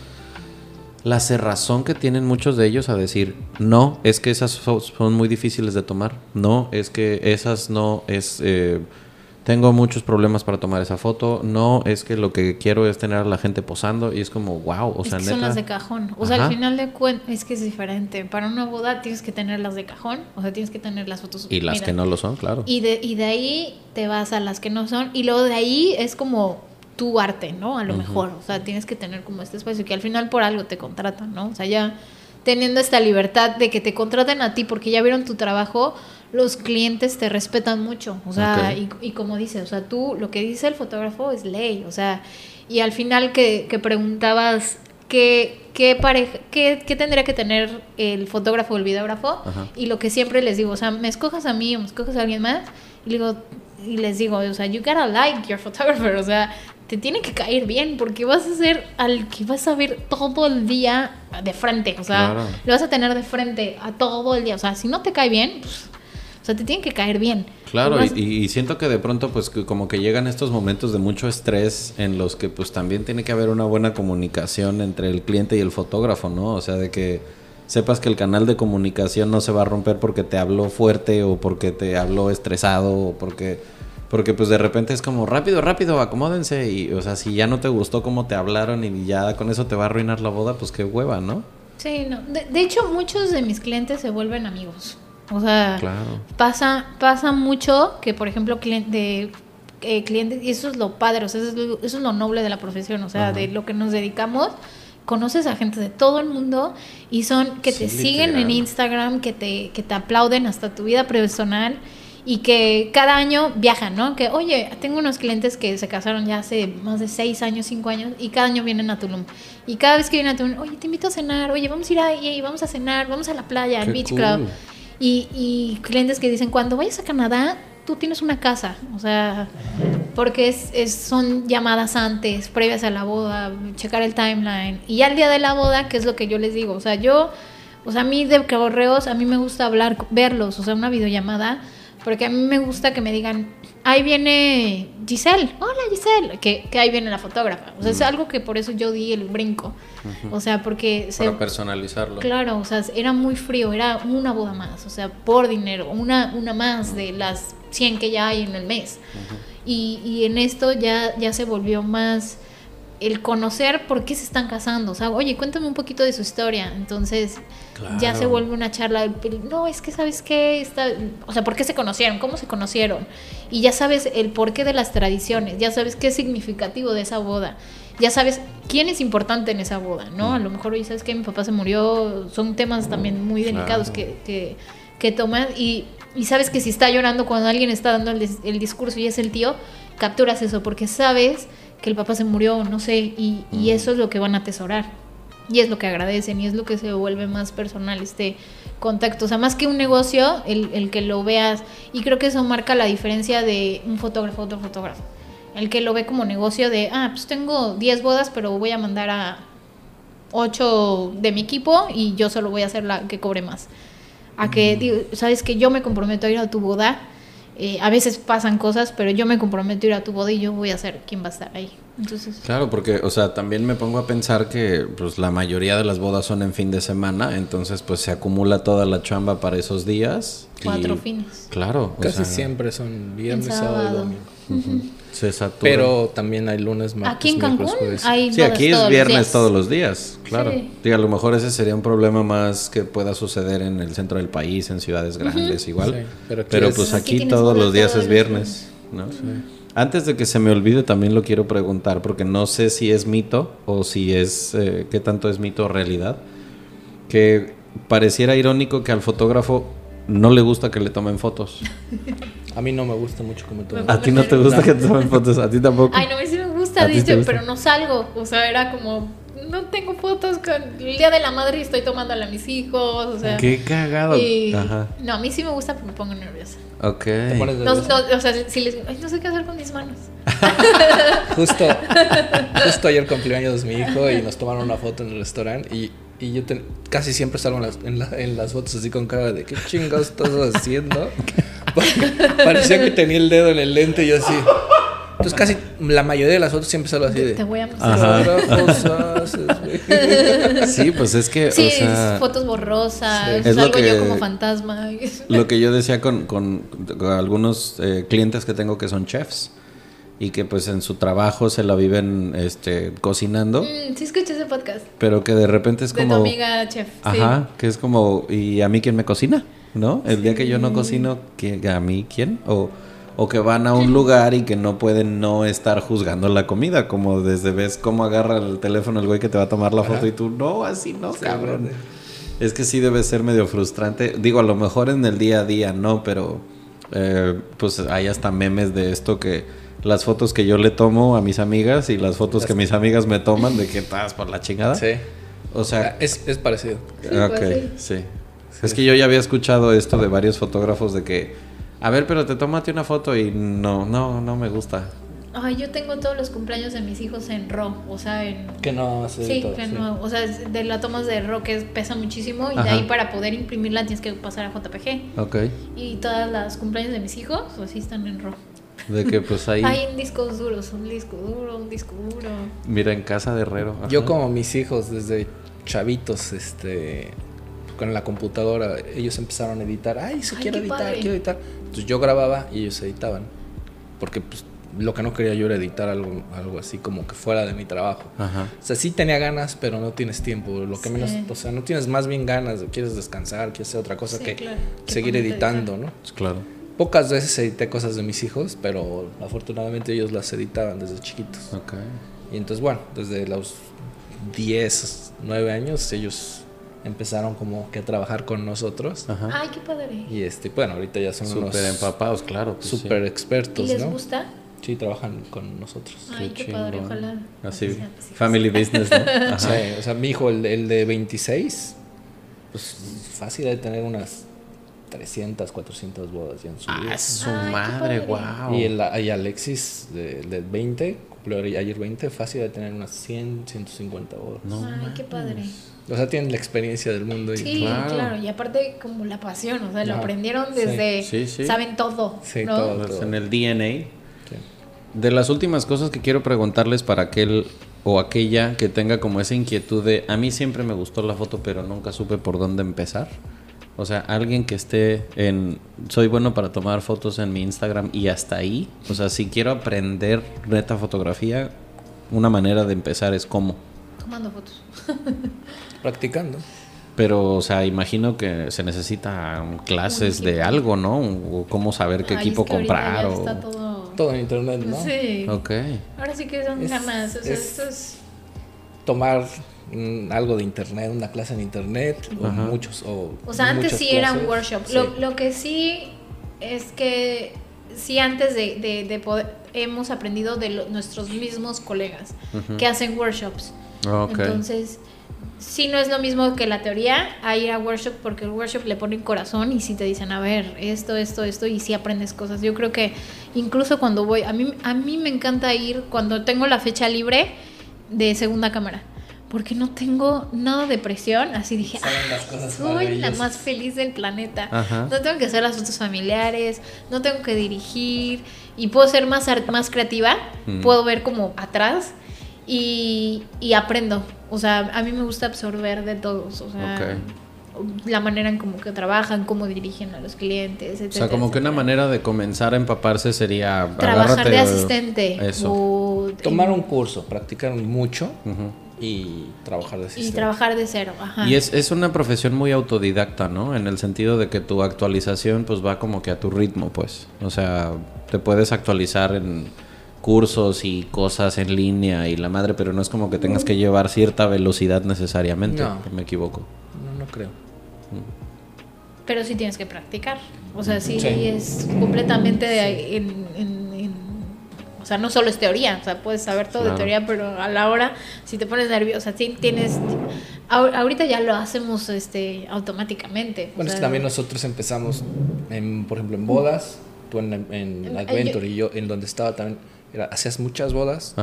la cerrazón que tienen muchos de ellos a decir, no, es que esas son muy difíciles de tomar, no, es que esas no es... Eh, tengo muchos problemas para tomar esa foto. No, es que lo que quiero es tener a la gente posando y es como, wow, o sea, que son las de cajón. O sea, al final de cuentas, es que es diferente. Para una boda tienes que tener las de cajón, o sea, tienes que tener las fotos. Y las que no lo son, claro. Y de, y de ahí te vas a las que no son. Y luego de ahí es como tu arte, ¿no? A lo mejor. O sea, tienes que tener como este espacio que al final por algo te contratan, ¿no? O sea, ya teniendo esta libertad de que te contraten a ti porque ya vieron tu trabajo los clientes te respetan mucho, o sea, y, como dice, o sea, tú, lo que dice el fotógrafo es ley, o sea, y al final que, que preguntabas qué, qué, pareja, qué, qué, tendría que tener el fotógrafo o el videógrafo, y lo que siempre les digo, o sea, me escojas a mí o me escojas a alguien más, y, digo, y les digo, o sea, you gotta like your photographer, o sea, te tiene que caer bien, porque vas a ser al que vas a ver todo el día de frente, o sea, lo vas a tener de frente a todo el día, o sea, si no te cae bien, pues sea, te tienen que caer bien. Claro, y, siento que de pronto pues como que llegan estos momentos de mucho estrés en los que pues también tiene que haber una buena comunicación entre el cliente y el fotógrafo, ¿no? O sea, de que sepas que el canal de comunicación no se va a romper porque te habló fuerte o porque te habló estresado o porque porque pues de repente es como rápido, rápido, acomódense y o sea, si ya no te gustó cómo te hablaron y ya con eso te va a arruinar la boda, pues qué hueva, ¿no? Sí, no. De, de hecho, muchos de mis clientes se vuelven amigos. O sea, pasa, pasa mucho que, por ejemplo, cliente, eh, clientes, y eso es lo padre, o sea, eso es lo, eso es lo noble de la profesión, o sea, de lo que nos dedicamos conoces a gente de todo el mundo y son que te siguen en Instagram, que te, que te aplauden hasta tu vida personal y que cada año viajan, ¿no? Que, oye, tengo unos clientes que se casaron ya hace más de seis años, cinco años, y cada año vienen a Tulum. Y cada vez que vienen a Tulum, oye, te invito a cenar, oye, vamos a ir ahí, vamos a cenar, vamos a la playa, al Beach Club. Y, clientes que dicen, cuando vayas a Canadá, tú tienes una casa, o sea, porque es, son llamadas antes, previas a la boda, checar el timeline. Y ya el día de la boda, ¿qué es lo que yo les digo? O sea, yo, o sea, a mí de correos, a mí me gusta hablar, verlos, o sea, una videollamada porque a mí me gusta que me digan, ahí viene Giselle, hola Giselle, que, que ahí viene la fotógrafa. O sea, es mm. algo que por eso yo di el brinco. O sea, porque... Para personalizarlo. Claro, o sea, era muy frío, era una boda más, o sea, por dinero, una, una más de las 100 que ya hay en el mes. y, y en esto ya, ya se volvió más el conocer por qué se están casando. O sea, oye, cuéntame un poquito de su historia. Entonces, ya se vuelve una charla. No, es que sabes qué, está, o sea, por qué se conocieron, cómo se conocieron. Y ya sabes el porqué de las tradiciones, ya sabes qué es significativo de esa boda. Ya sabes quién es importante en esa boda, ¿no? A lo mejor, oye, sabes que mi papá se murió. Son temas también muy delicados que, que, que toman. Y, y, sabes que si está llorando cuando alguien está dando el, el discurso y es el tío, capturas eso, porque sabes que el papá se murió, no sé, y, y eso es lo que van a atesorar. Y es lo que agradecen y es lo que se vuelve más personal este contacto. O sea, más que un negocio, el, el que lo veas. Y creo que eso marca la diferencia de un fotógrafo a otro fotógrafo. El que lo ve como negocio de, ah, pues tengo 10 bodas, pero voy a mandar a 8 de mi equipo y yo solo voy a hacer la que cobre más. A que, sabes que yo me comprometo a ir a tu boda eh, a veces pasan cosas, pero yo me comprometo a ir a tu boda y yo voy a ser quien va a estar ahí. Entonces, claro, porque, o sea, también me pongo a pensar que pues la mayoría de las bodas son en fin de semana, entonces pues se acumula toda la chamba para esos días. Cuatro fines. Claro. Casi siempre son viernes, sábado, y domingo. Pero también hay lunes, martes, Aquí en Cancún hay Sí, aquí es viernes todos los días, claro. Sí. a lo mejor ese sería un problema más que pueda suceder en el centro del país, en ciudades grandes igual. pero, pues aquí, todos los días es viernes, ¿no? Antes de que se me olvide, también lo quiero preguntar, porque no sé si es mito o si es, eh, qué tanto es mito o realidad, que pareciera irónico que al fotógrafo no le gusta que le tomen fotos. A mí no me gusta mucho que me tomen fotos. A ti no te gusta que te tomen fotos, a ti tampoco. Ay, no, a mí sí me gusta, dice, pero no salgo. O sea, era como, no tengo fotos con el día de la madre y estoy tomándole a mis hijos. O sea, qué cagado. Ajá. No, a mí sí me gusta porque me pongo nerviosa. Ok. No, o sea, si les ay, no sé qué hacer con mis manos. justo, justo ayer cumpleaños mi hijo y nos tomaron una foto en el restaurante y y yo casi siempre salgo en las, en, las fotos así con cara de ¿qué chingados estás haciendo? Parecía que tenía el dedo en el lente y yo así. Entonces casi la mayoría de las fotos siempre salgo así de... Te voy a mostrar. sí, pues es que... Sí, fotos borrosas, es salgo yo como fantasma. Lo que yo decía con, con, algunos eh, clientes que tengo que son chefs y que pues en su trabajo se la viven este cocinando. Mm, sí escuché ese podcast. Pero que de repente es como... De tu amiga chef. Ajá, que es como, ¿y a mí quién me cocina? ¿No? El día que yo no cocino, ¿a mí quién? O, o que van a un lugar y que no pueden no estar juzgando la comida, como desde ves cómo agarra el teléfono el güey que te va a tomar la foto y tú, no, así no, cabrón. Es que sí debe ser medio frustrante. Digo, a lo mejor en el día a día no, pero eh, pues hay hasta memes de esto que las fotos que yo le tomo a mis amigas y las fotos que mis amigas me toman de que estás por la chingada. Sí. O sea, ah, es, es parecido. Sí, pues ok, sí. Es que yo ya había escuchado esto de varios fotógrafos de que, a ver, pero te tómate una foto y no, no, no me gusta. Ay, yo tengo todos los cumpleaños de mis hijos en RAW, o sea, en... Que no Sí, que no, o sea, de la tomas de RAW que pesa muchísimo y de ahí para poder imprimirla tienes que pasar a JPG. Ok. Y todas las cumpleaños de mis hijos, así están en RAW. De que pues ahí... Hay discos duros, un disco duro, un disco duro. Mira, en casa de Herrero. Yo como mis hijos desde chavitos, este, con la computadora, ellos empezaron a editar. Ay, se quiere editar, quiero editar. Entonces yo grababa y ellos editaban. Porque pues lo que no quería yo era editar algo, algo así como que fuera de mi trabajo. O sea, sí tenía ganas, pero no tienes tiempo. Lo que menos, o sea, no tienes más bien ganas, quieres descansar, quieres hacer otra cosa que seguir editando, ¿no? Claro. Pocas veces edité cosas de mis hijos, pero afortunadamente ellos las editaban desde chiquitos. Okay. Y entonces, bueno, desde los 10, 9 años ellos empezaron como que a trabajar con nosotros. Ay, qué padre. Y este, bueno, ahorita ya son súper empapados, claro. Pues súper expertos, ¿Y les gusta? Sí, trabajan con nosotros. Ay, qué, padre, ojalá. Así, family business, ¿no? Sí, o sea, mi hijo, el, el de 26, pues fácil de tener unas 300, 400 bodas ya en su vida. Ah, su madre, wow. Y, el, y Alexis, de, de 20, cumplió ayer 20, fácil de tener unas 100, 150 bodas. No, Ay, qué padre. O sea, tienen la experiencia del mundo. Y, sí, claro. Y aparte, como la pasión, o sea, lo aprendieron desde. Sí. Sí, saben todo. Sí, todo, todo, En el DNA. De las últimas cosas que quiero preguntarles para aquel o aquella que tenga como esa inquietud de. A mí siempre me gustó la foto, pero nunca supe por dónde empezar. O sea, alguien que esté en... Soy bueno para tomar fotos en mi Instagram y hasta ahí. O sea, si quiero aprender neta fotografía, una manera de empezar es cómo. Tomando fotos. Practicando. Pero, o sea, imagino que se necesita clases de algo, ¿no? O cómo saber qué equipo comprar. o... Está todo... todo... en internet, ¿no? Sí. Ok. Ahora sí que son ganas. O sea, esto es... Tomar algo de internet, una clase en internet, o muchos. O, o sea, antes sí era un workshop. Lo, lo, que sí es que sí antes de, de, poder, hemos aprendido de nuestros mismos colegas que hacen workshops. Entonces, sí no es lo mismo que la teoría a ir a workshop porque el workshop le ponen corazón y sí te dicen, a ver, esto, esto, esto, y sí aprendes cosas. Yo creo que incluso cuando voy, a mí, a mí me encanta ir cuando tengo la fecha libre de segunda cámara porque no tengo nada de presión. Así dije, ah, soy la más feliz del planeta. No tengo que hacer las fotos familiares, no tengo que dirigir y puedo ser más, más creativa, mm. puedo ver como atrás y, y, aprendo. O sea, a mí me gusta absorber de todos. O sea, la manera en cómo que trabajan, cómo dirigen a los clientes, etc. O sea, como que una manera de comenzar a empaparse sería... Trabajar de asistente. Eso. Tomar un curso, practicar mucho y trabajar de Y trabajar de cero, ajá. Y es, es una profesión muy autodidacta, ¿no? En el sentido de que tu actualización pues va como que a tu ritmo, pues. O sea, te puedes actualizar en cursos y cosas en línea y la madre, pero no es como que tengas que llevar cierta velocidad necesariamente. No. Me equivoco. No, no creo. Pero sí tienes que practicar. O sea, sí, es completamente en o sea, no solo es teoría, o sea, puedes saber todo de teoría, pero a la hora, si te pones nerviosa, sí tienes... Ahorita ya lo hacemos este, automáticamente. Bueno, es que también nosotros empezamos, en, por ejemplo, en bodas, tú en, en Adventure y yo en donde estaba también, era, hacías muchas bodas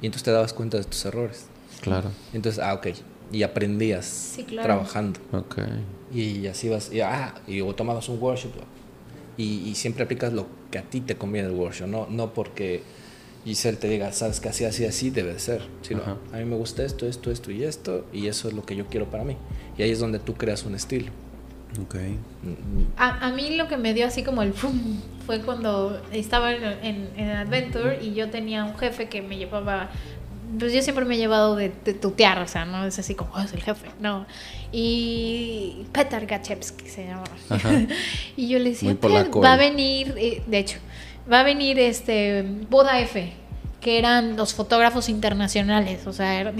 y entonces te dabas cuenta de tus errores. Claro. Entonces, ah, ok, y aprendías trabajando. Ok. Y así vas, y, ah, y o tomabas un workshop, y, siempre aplicas lo que a ti te conviene el workshop, no, no porque Giselle te diga, sabes que así, así, así debe ser, sino a mí me gusta esto, esto, esto y esto, y eso es lo que yo quiero para mí. Y ahí es donde tú creas un estilo. Ok. A, a mí lo que me dio así como el fue cuando estaba en, en, Adventure y yo tenía un jefe que me llevaba pues yo siempre me he llevado de, tutear, o sea, no es así como, oh, es el jefe, no. Y Petar Gachevsky se llama. y yo le decía, va a venir, eh, de hecho, va a venir este Boda F, que eran los fotógrafos internacionales, o sea,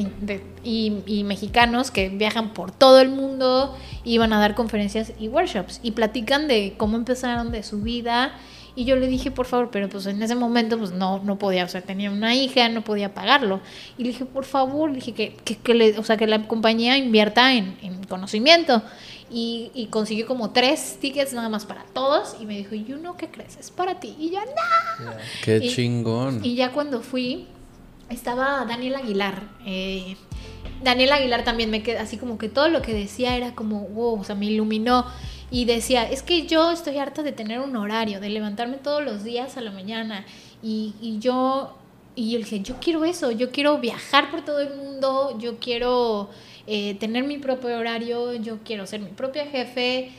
y, y, mexicanos que viajan por todo el mundo, iban a dar conferencias y workshops, y platican de cómo empezaron, de su vida y yo le dije, por favor, pero pues en ese momento pues no, no podía, o sea, tenía una hija, no podía pagarlo. Y le dije, por favor, dije que, que, le, o sea, que la compañía invierta en, conocimiento. Y, y, consiguió como tres tickets nada más para todos. Y me dijo, ¿y uno qué crees? Es para ti. Y yo, ¡no! ¡Qué chingón! Y ya cuando fui, estaba Daniel Aguilar. Eh, Daniel Aguilar también me quedó así como que todo lo que decía era como, wow, o sea, me iluminó y decía, es que yo estoy harta de tener un horario, de levantarme todos los días a la mañana y, y yo, y yo dije, yo quiero eso, yo quiero viajar por todo el mundo, yo quiero eh, tener mi propio horario, yo quiero ser mi propia jefe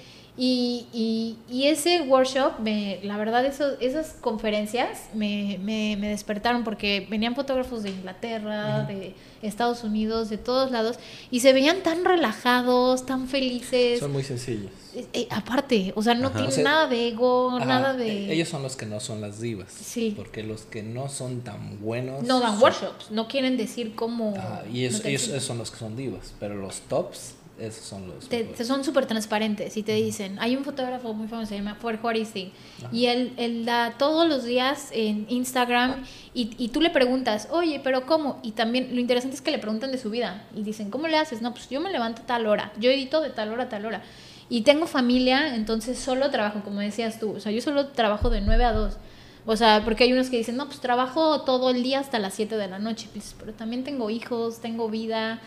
Y, y, y, ese workshop, me, la verdad, eso, esas conferencias me, me, me, despertaron porque venían fotógrafos de Inglaterra, de Estados Unidos, de todos lados, y se veían tan relajados, tan felices. Son muy sencillos. Eh, eh, aparte, o sea, no tienen o sea, nada de ego, ajá, nada de... Ellos son los que no son las divas. Sí. Porque los que no son tan buenos... No dan son... workshops, no quieren decir cómo... Ajá, y ellos son los que son divas, pero los tops esos son los. Te, son súper transparentes y te dicen. Hay un fotógrafo muy famoso, se llama Fuer Juaristi. Y él, él da todos los días en Instagram. Y, y, tú le preguntas, oye, pero ¿cómo? Y también lo interesante es que le preguntan de su vida. Y dicen, ¿cómo le haces? No, pues yo me levanto a tal hora. Yo edito de tal hora a tal hora. Y tengo familia, entonces solo trabajo, como decías tú. O sea, yo solo trabajo de 9 a 2. O sea, porque hay unos que dicen, no, pues trabajo todo el día hasta las 7 de la noche. Pues, pero también tengo hijos, tengo vida.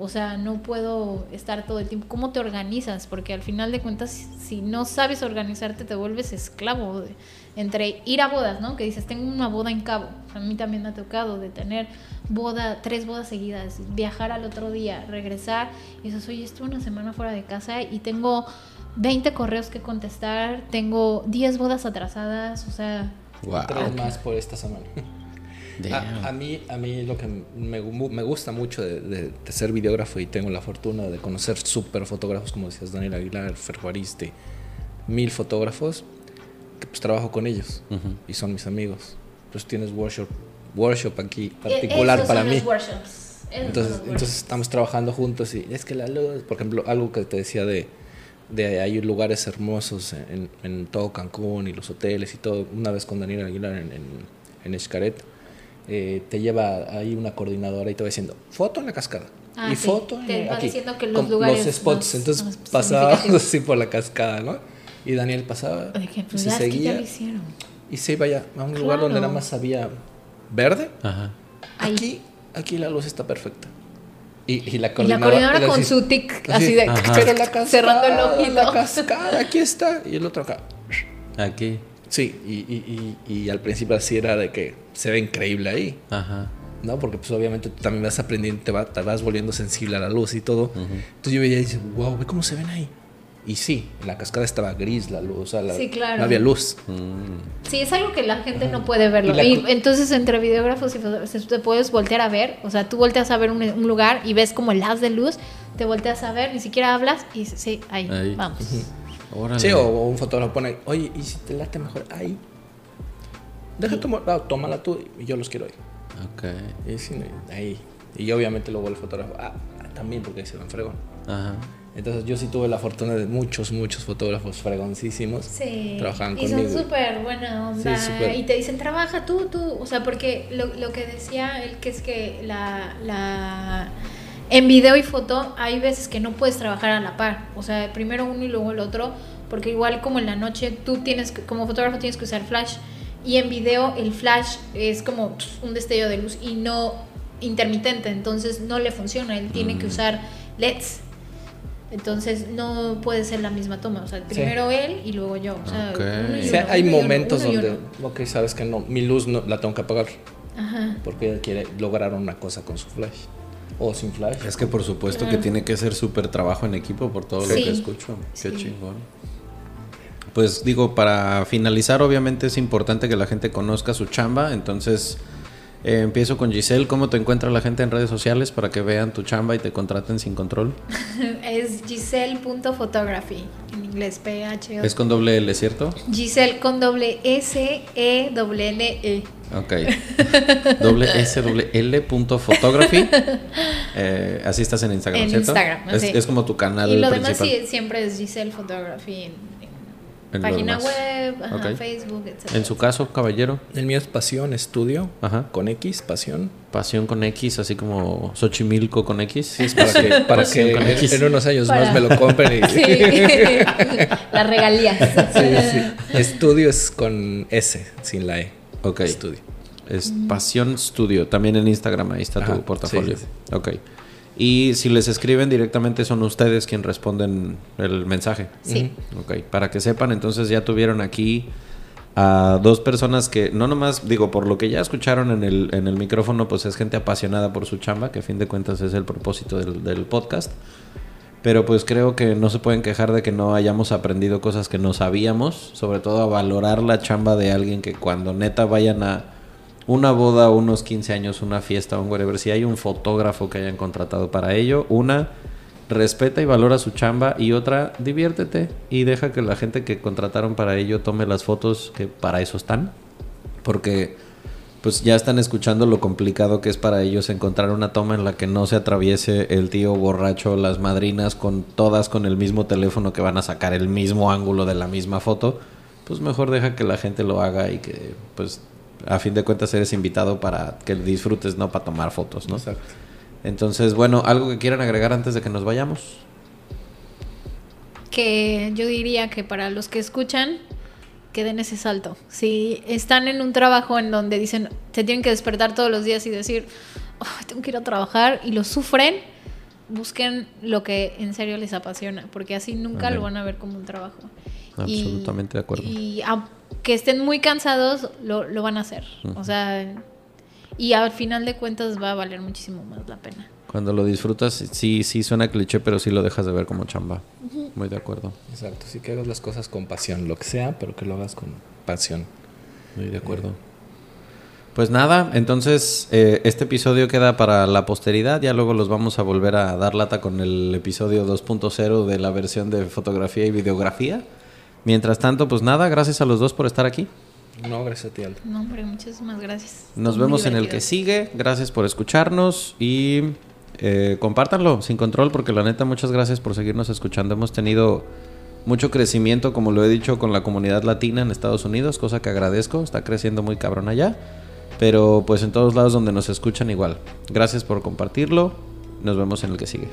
O sea, no puedo estar todo el tiempo. ¿Cómo te organizas? Porque al final de cuentas, si no sabes organizarte, te vuelves esclavo. De, entre ir a bodas, ¿no? Que dices, tengo una boda en Cabo. A mí también me ha tocado de tener boda, tres bodas seguidas, viajar al otro día, regresar. Y dices, oye, estuve una semana fuera de casa y tengo 20 correos que contestar, tengo 10 bodas atrasadas, o sea... Wow. Tres más por esta semana. A, a, mí, a mí lo que me, me gusta mucho de, de, de, ser videógrafo y tengo la fortuna de conocer súper fotógrafos, como decías, Daniel Aguilar, Fer Juariste, mil fotógrafos, que pues trabajo con ellos uh -huh. y son mis amigos. Pues tienes workshop, workshop aquí particular Esos para son mí. Los workshops. Esos Entonces, son los entonces estamos trabajando juntos y es que la luz, por ejemplo, algo que te decía de, de hay lugares hermosos en, en, todo Cancún y los hoteles y todo. Una vez con Daniel Aguilar en, en, en Xcaret, eh, te lleva ahí una coordinadora y te va diciendo foto en la cascada Ah, y sí. foto Te en, va aquí, diciendo que los lugares los spots más- entonces más pasábamos así por la cascada no y Daniel pasaba Oye, que, y pues, ya seguía lo hicieron. y se iba ya a un lugar Claro. donde nada más había verde Ajá. Aquí aquí la luz está perfecta y, y la Y la coordinadora, coordinadora con así, su tic, así, así de... Ajá. pero la cascada Cerrando el ojito. la cascada aquí está y el otro acá Aquí. Sí y, y, y, y al principio así era de que se ve increíble ahí Ajá. ¿no? Porque pues obviamente tú también vas aprendiendo, te, va- te vas volviendo sensible a la luz y todo. Entonces yo veía y decía, wow, ve cómo se ven ahí. Y sí, en la cascada estaba gris la luz, o sea, la- Sí, claro. no había luz. Mm. Sí, es algo que la gente no puede verlo. Y la Y co- entonces entre videógrafos y fotógrafos te puedes voltear a ver, o sea, tú volteas a ver un, un lugar y ves como el haz de luz, te volteas a ver, ni siquiera hablas y dices, sí, ahí, Ahí. vamos. Órale. Sí, o, o un fotógrafo pone, oye, ¿y si te late mejor ahí? Deja tu mo- no, tómala tú y yo los quiero ahí. Ok. Y sí, no, ahí. Y obviamente luego el fotógrafo, ah, también porque se ven fregón. Ajá. Entonces yo sí tuve la fortuna de muchos, muchos fotógrafos fregoncísimos. Sí, Trabajaban y conmigo. son súper buena onda. Sí, súper. Y te dicen, trabaja tú, tú. O sea, porque lo, lo que decía él, que es que la, la. En video y foto hay veces que no puedes trabajar a la par. O sea, primero uno y luego el otro. Porque igual como en la noche tú tienes, que- como fotógrafo tienes que usar flash. Y en video el flash es como un destello de luz y no intermitente. Entonces no le funciona. Él tiene que Mm. usar LEDs. Entonces no puede ser la misma toma. O sea, Sí. primero él y luego yo. O sea, Ok. uno y O sea, uno, hay uno y uno, momentos uno donde, ok, sabes que no, mi luz no, la tengo que apagar. Ajá. Porque ella quiere lograr una cosa con su flash. O sin flash. Es que por supuesto que tiene que ser súper trabajo en equipo por todo lo Sí. que escucho. Qué Sí. chingón. Pues digo, para finalizar, obviamente es importante que la gente conozca su chamba. Entonces, eh, empiezo con Giselle. ¿Cómo te encuentra la gente en redes sociales para que vean tu chamba y te contraten sin control? Es Giselle.photography. En inglés, P-H-O. Es con doble L, ¿cierto? Giselle con doble S, E, doble L, E. Ok. doble S, doble L punto photography. Eh, así estás en Instagram, En ¿cierto? Instagram, es, es como tu canal Y lo principal. demás sí, siempre es Giselle Photography en, página web, ajá, Ok. Facebook, etc. En su caso, caballero, El mío es Pasión Estudio. Ajá. Con X, Pasión. pasión con X, así como Xochimilco con X. Es para que, para Pasión que con en, X. en unos años Para- más me lo compren. Y, Sí, las regalías. Sí, sí. Estudio es con S, sin la E. Ok. Estudio. Es Pasión Studio, también en Instagram, ahí está Ajá, tu portafolio. sí, Ok. Y si les escriben directamente son ustedes quienes responden el mensaje. Sí. Ok, para que sepan, entonces ya tuvieron aquí a dos personas que, no nomás, digo, por lo que ya escucharon en el, en el micrófono, pues es gente apasionada por su chamba, que a fin de cuentas es el propósito del, del podcast. Pero pues creo que no se pueden quejar de que no hayamos aprendido cosas que no sabíamos, sobre todo a valorar la chamba de alguien que cuando neta vayan a una boda, unos 15 años, una fiesta, un whatever, si hay un fotógrafo que hayan contratado para ello, una respeta y valora su chamba y otra diviértete y deja que la gente que contrataron para ello tome las fotos que para eso están, porque pues ya están escuchando lo complicado que es para ellos encontrar una toma en la que no se atraviese el tío borracho, las madrinas con todas con el mismo teléfono que van a sacar el mismo ángulo de la misma foto, pues mejor deja que la gente lo haga y que pues a fin de cuentas eres invitado para que disfrutes, no para tomar fotos, ¿no? Exacto. Entonces, bueno, algo que quieran agregar antes de que nos vayamos. Que yo diría que para los que escuchan, que den ese salto. Si están en un trabajo en donde dicen, se tienen que despertar todos los días y decir, tengo que ir a trabajar y lo sufren, busquen lo que en serio les apasiona, porque así nunca lo van a ver como un trabajo. Absolutamente de acuerdo. Y aunque estén muy cansados, lo, lo van a hacer. O sea, y al final de cuentas va a valer muchísimo más la pena. Cuando lo disfrutas, sí, sí suena cliché, pero sí lo dejas de ver como chamba. Muy de acuerdo. Exacto, sí que hagas las cosas con pasión, lo que sea, pero que lo hagas con pasión. Muy de acuerdo. Pues nada, entonces eh, este episodio queda para la posteridad, ya luego los vamos a volver a dar lata con el episodio 2.0 de la versión de fotografía y videografía. Mientras tanto, pues nada, gracias a los dos por estar aquí. No, gracias a ti, Aldo. No, hombre, muchísimas gracias. Nos vemos en el que sigue. Gracias por escucharnos y eh, compártanlo sin control porque la neta muchas gracias por seguirnos escuchando. Hemos tenido mucho crecimiento, como lo he dicho, con la comunidad latina en Estados Unidos, cosa que agradezco, está creciendo muy cabrón allá, pero pues en todos lados donde nos escuchan igual. Gracias por compartirlo, nos vemos en el que sigue.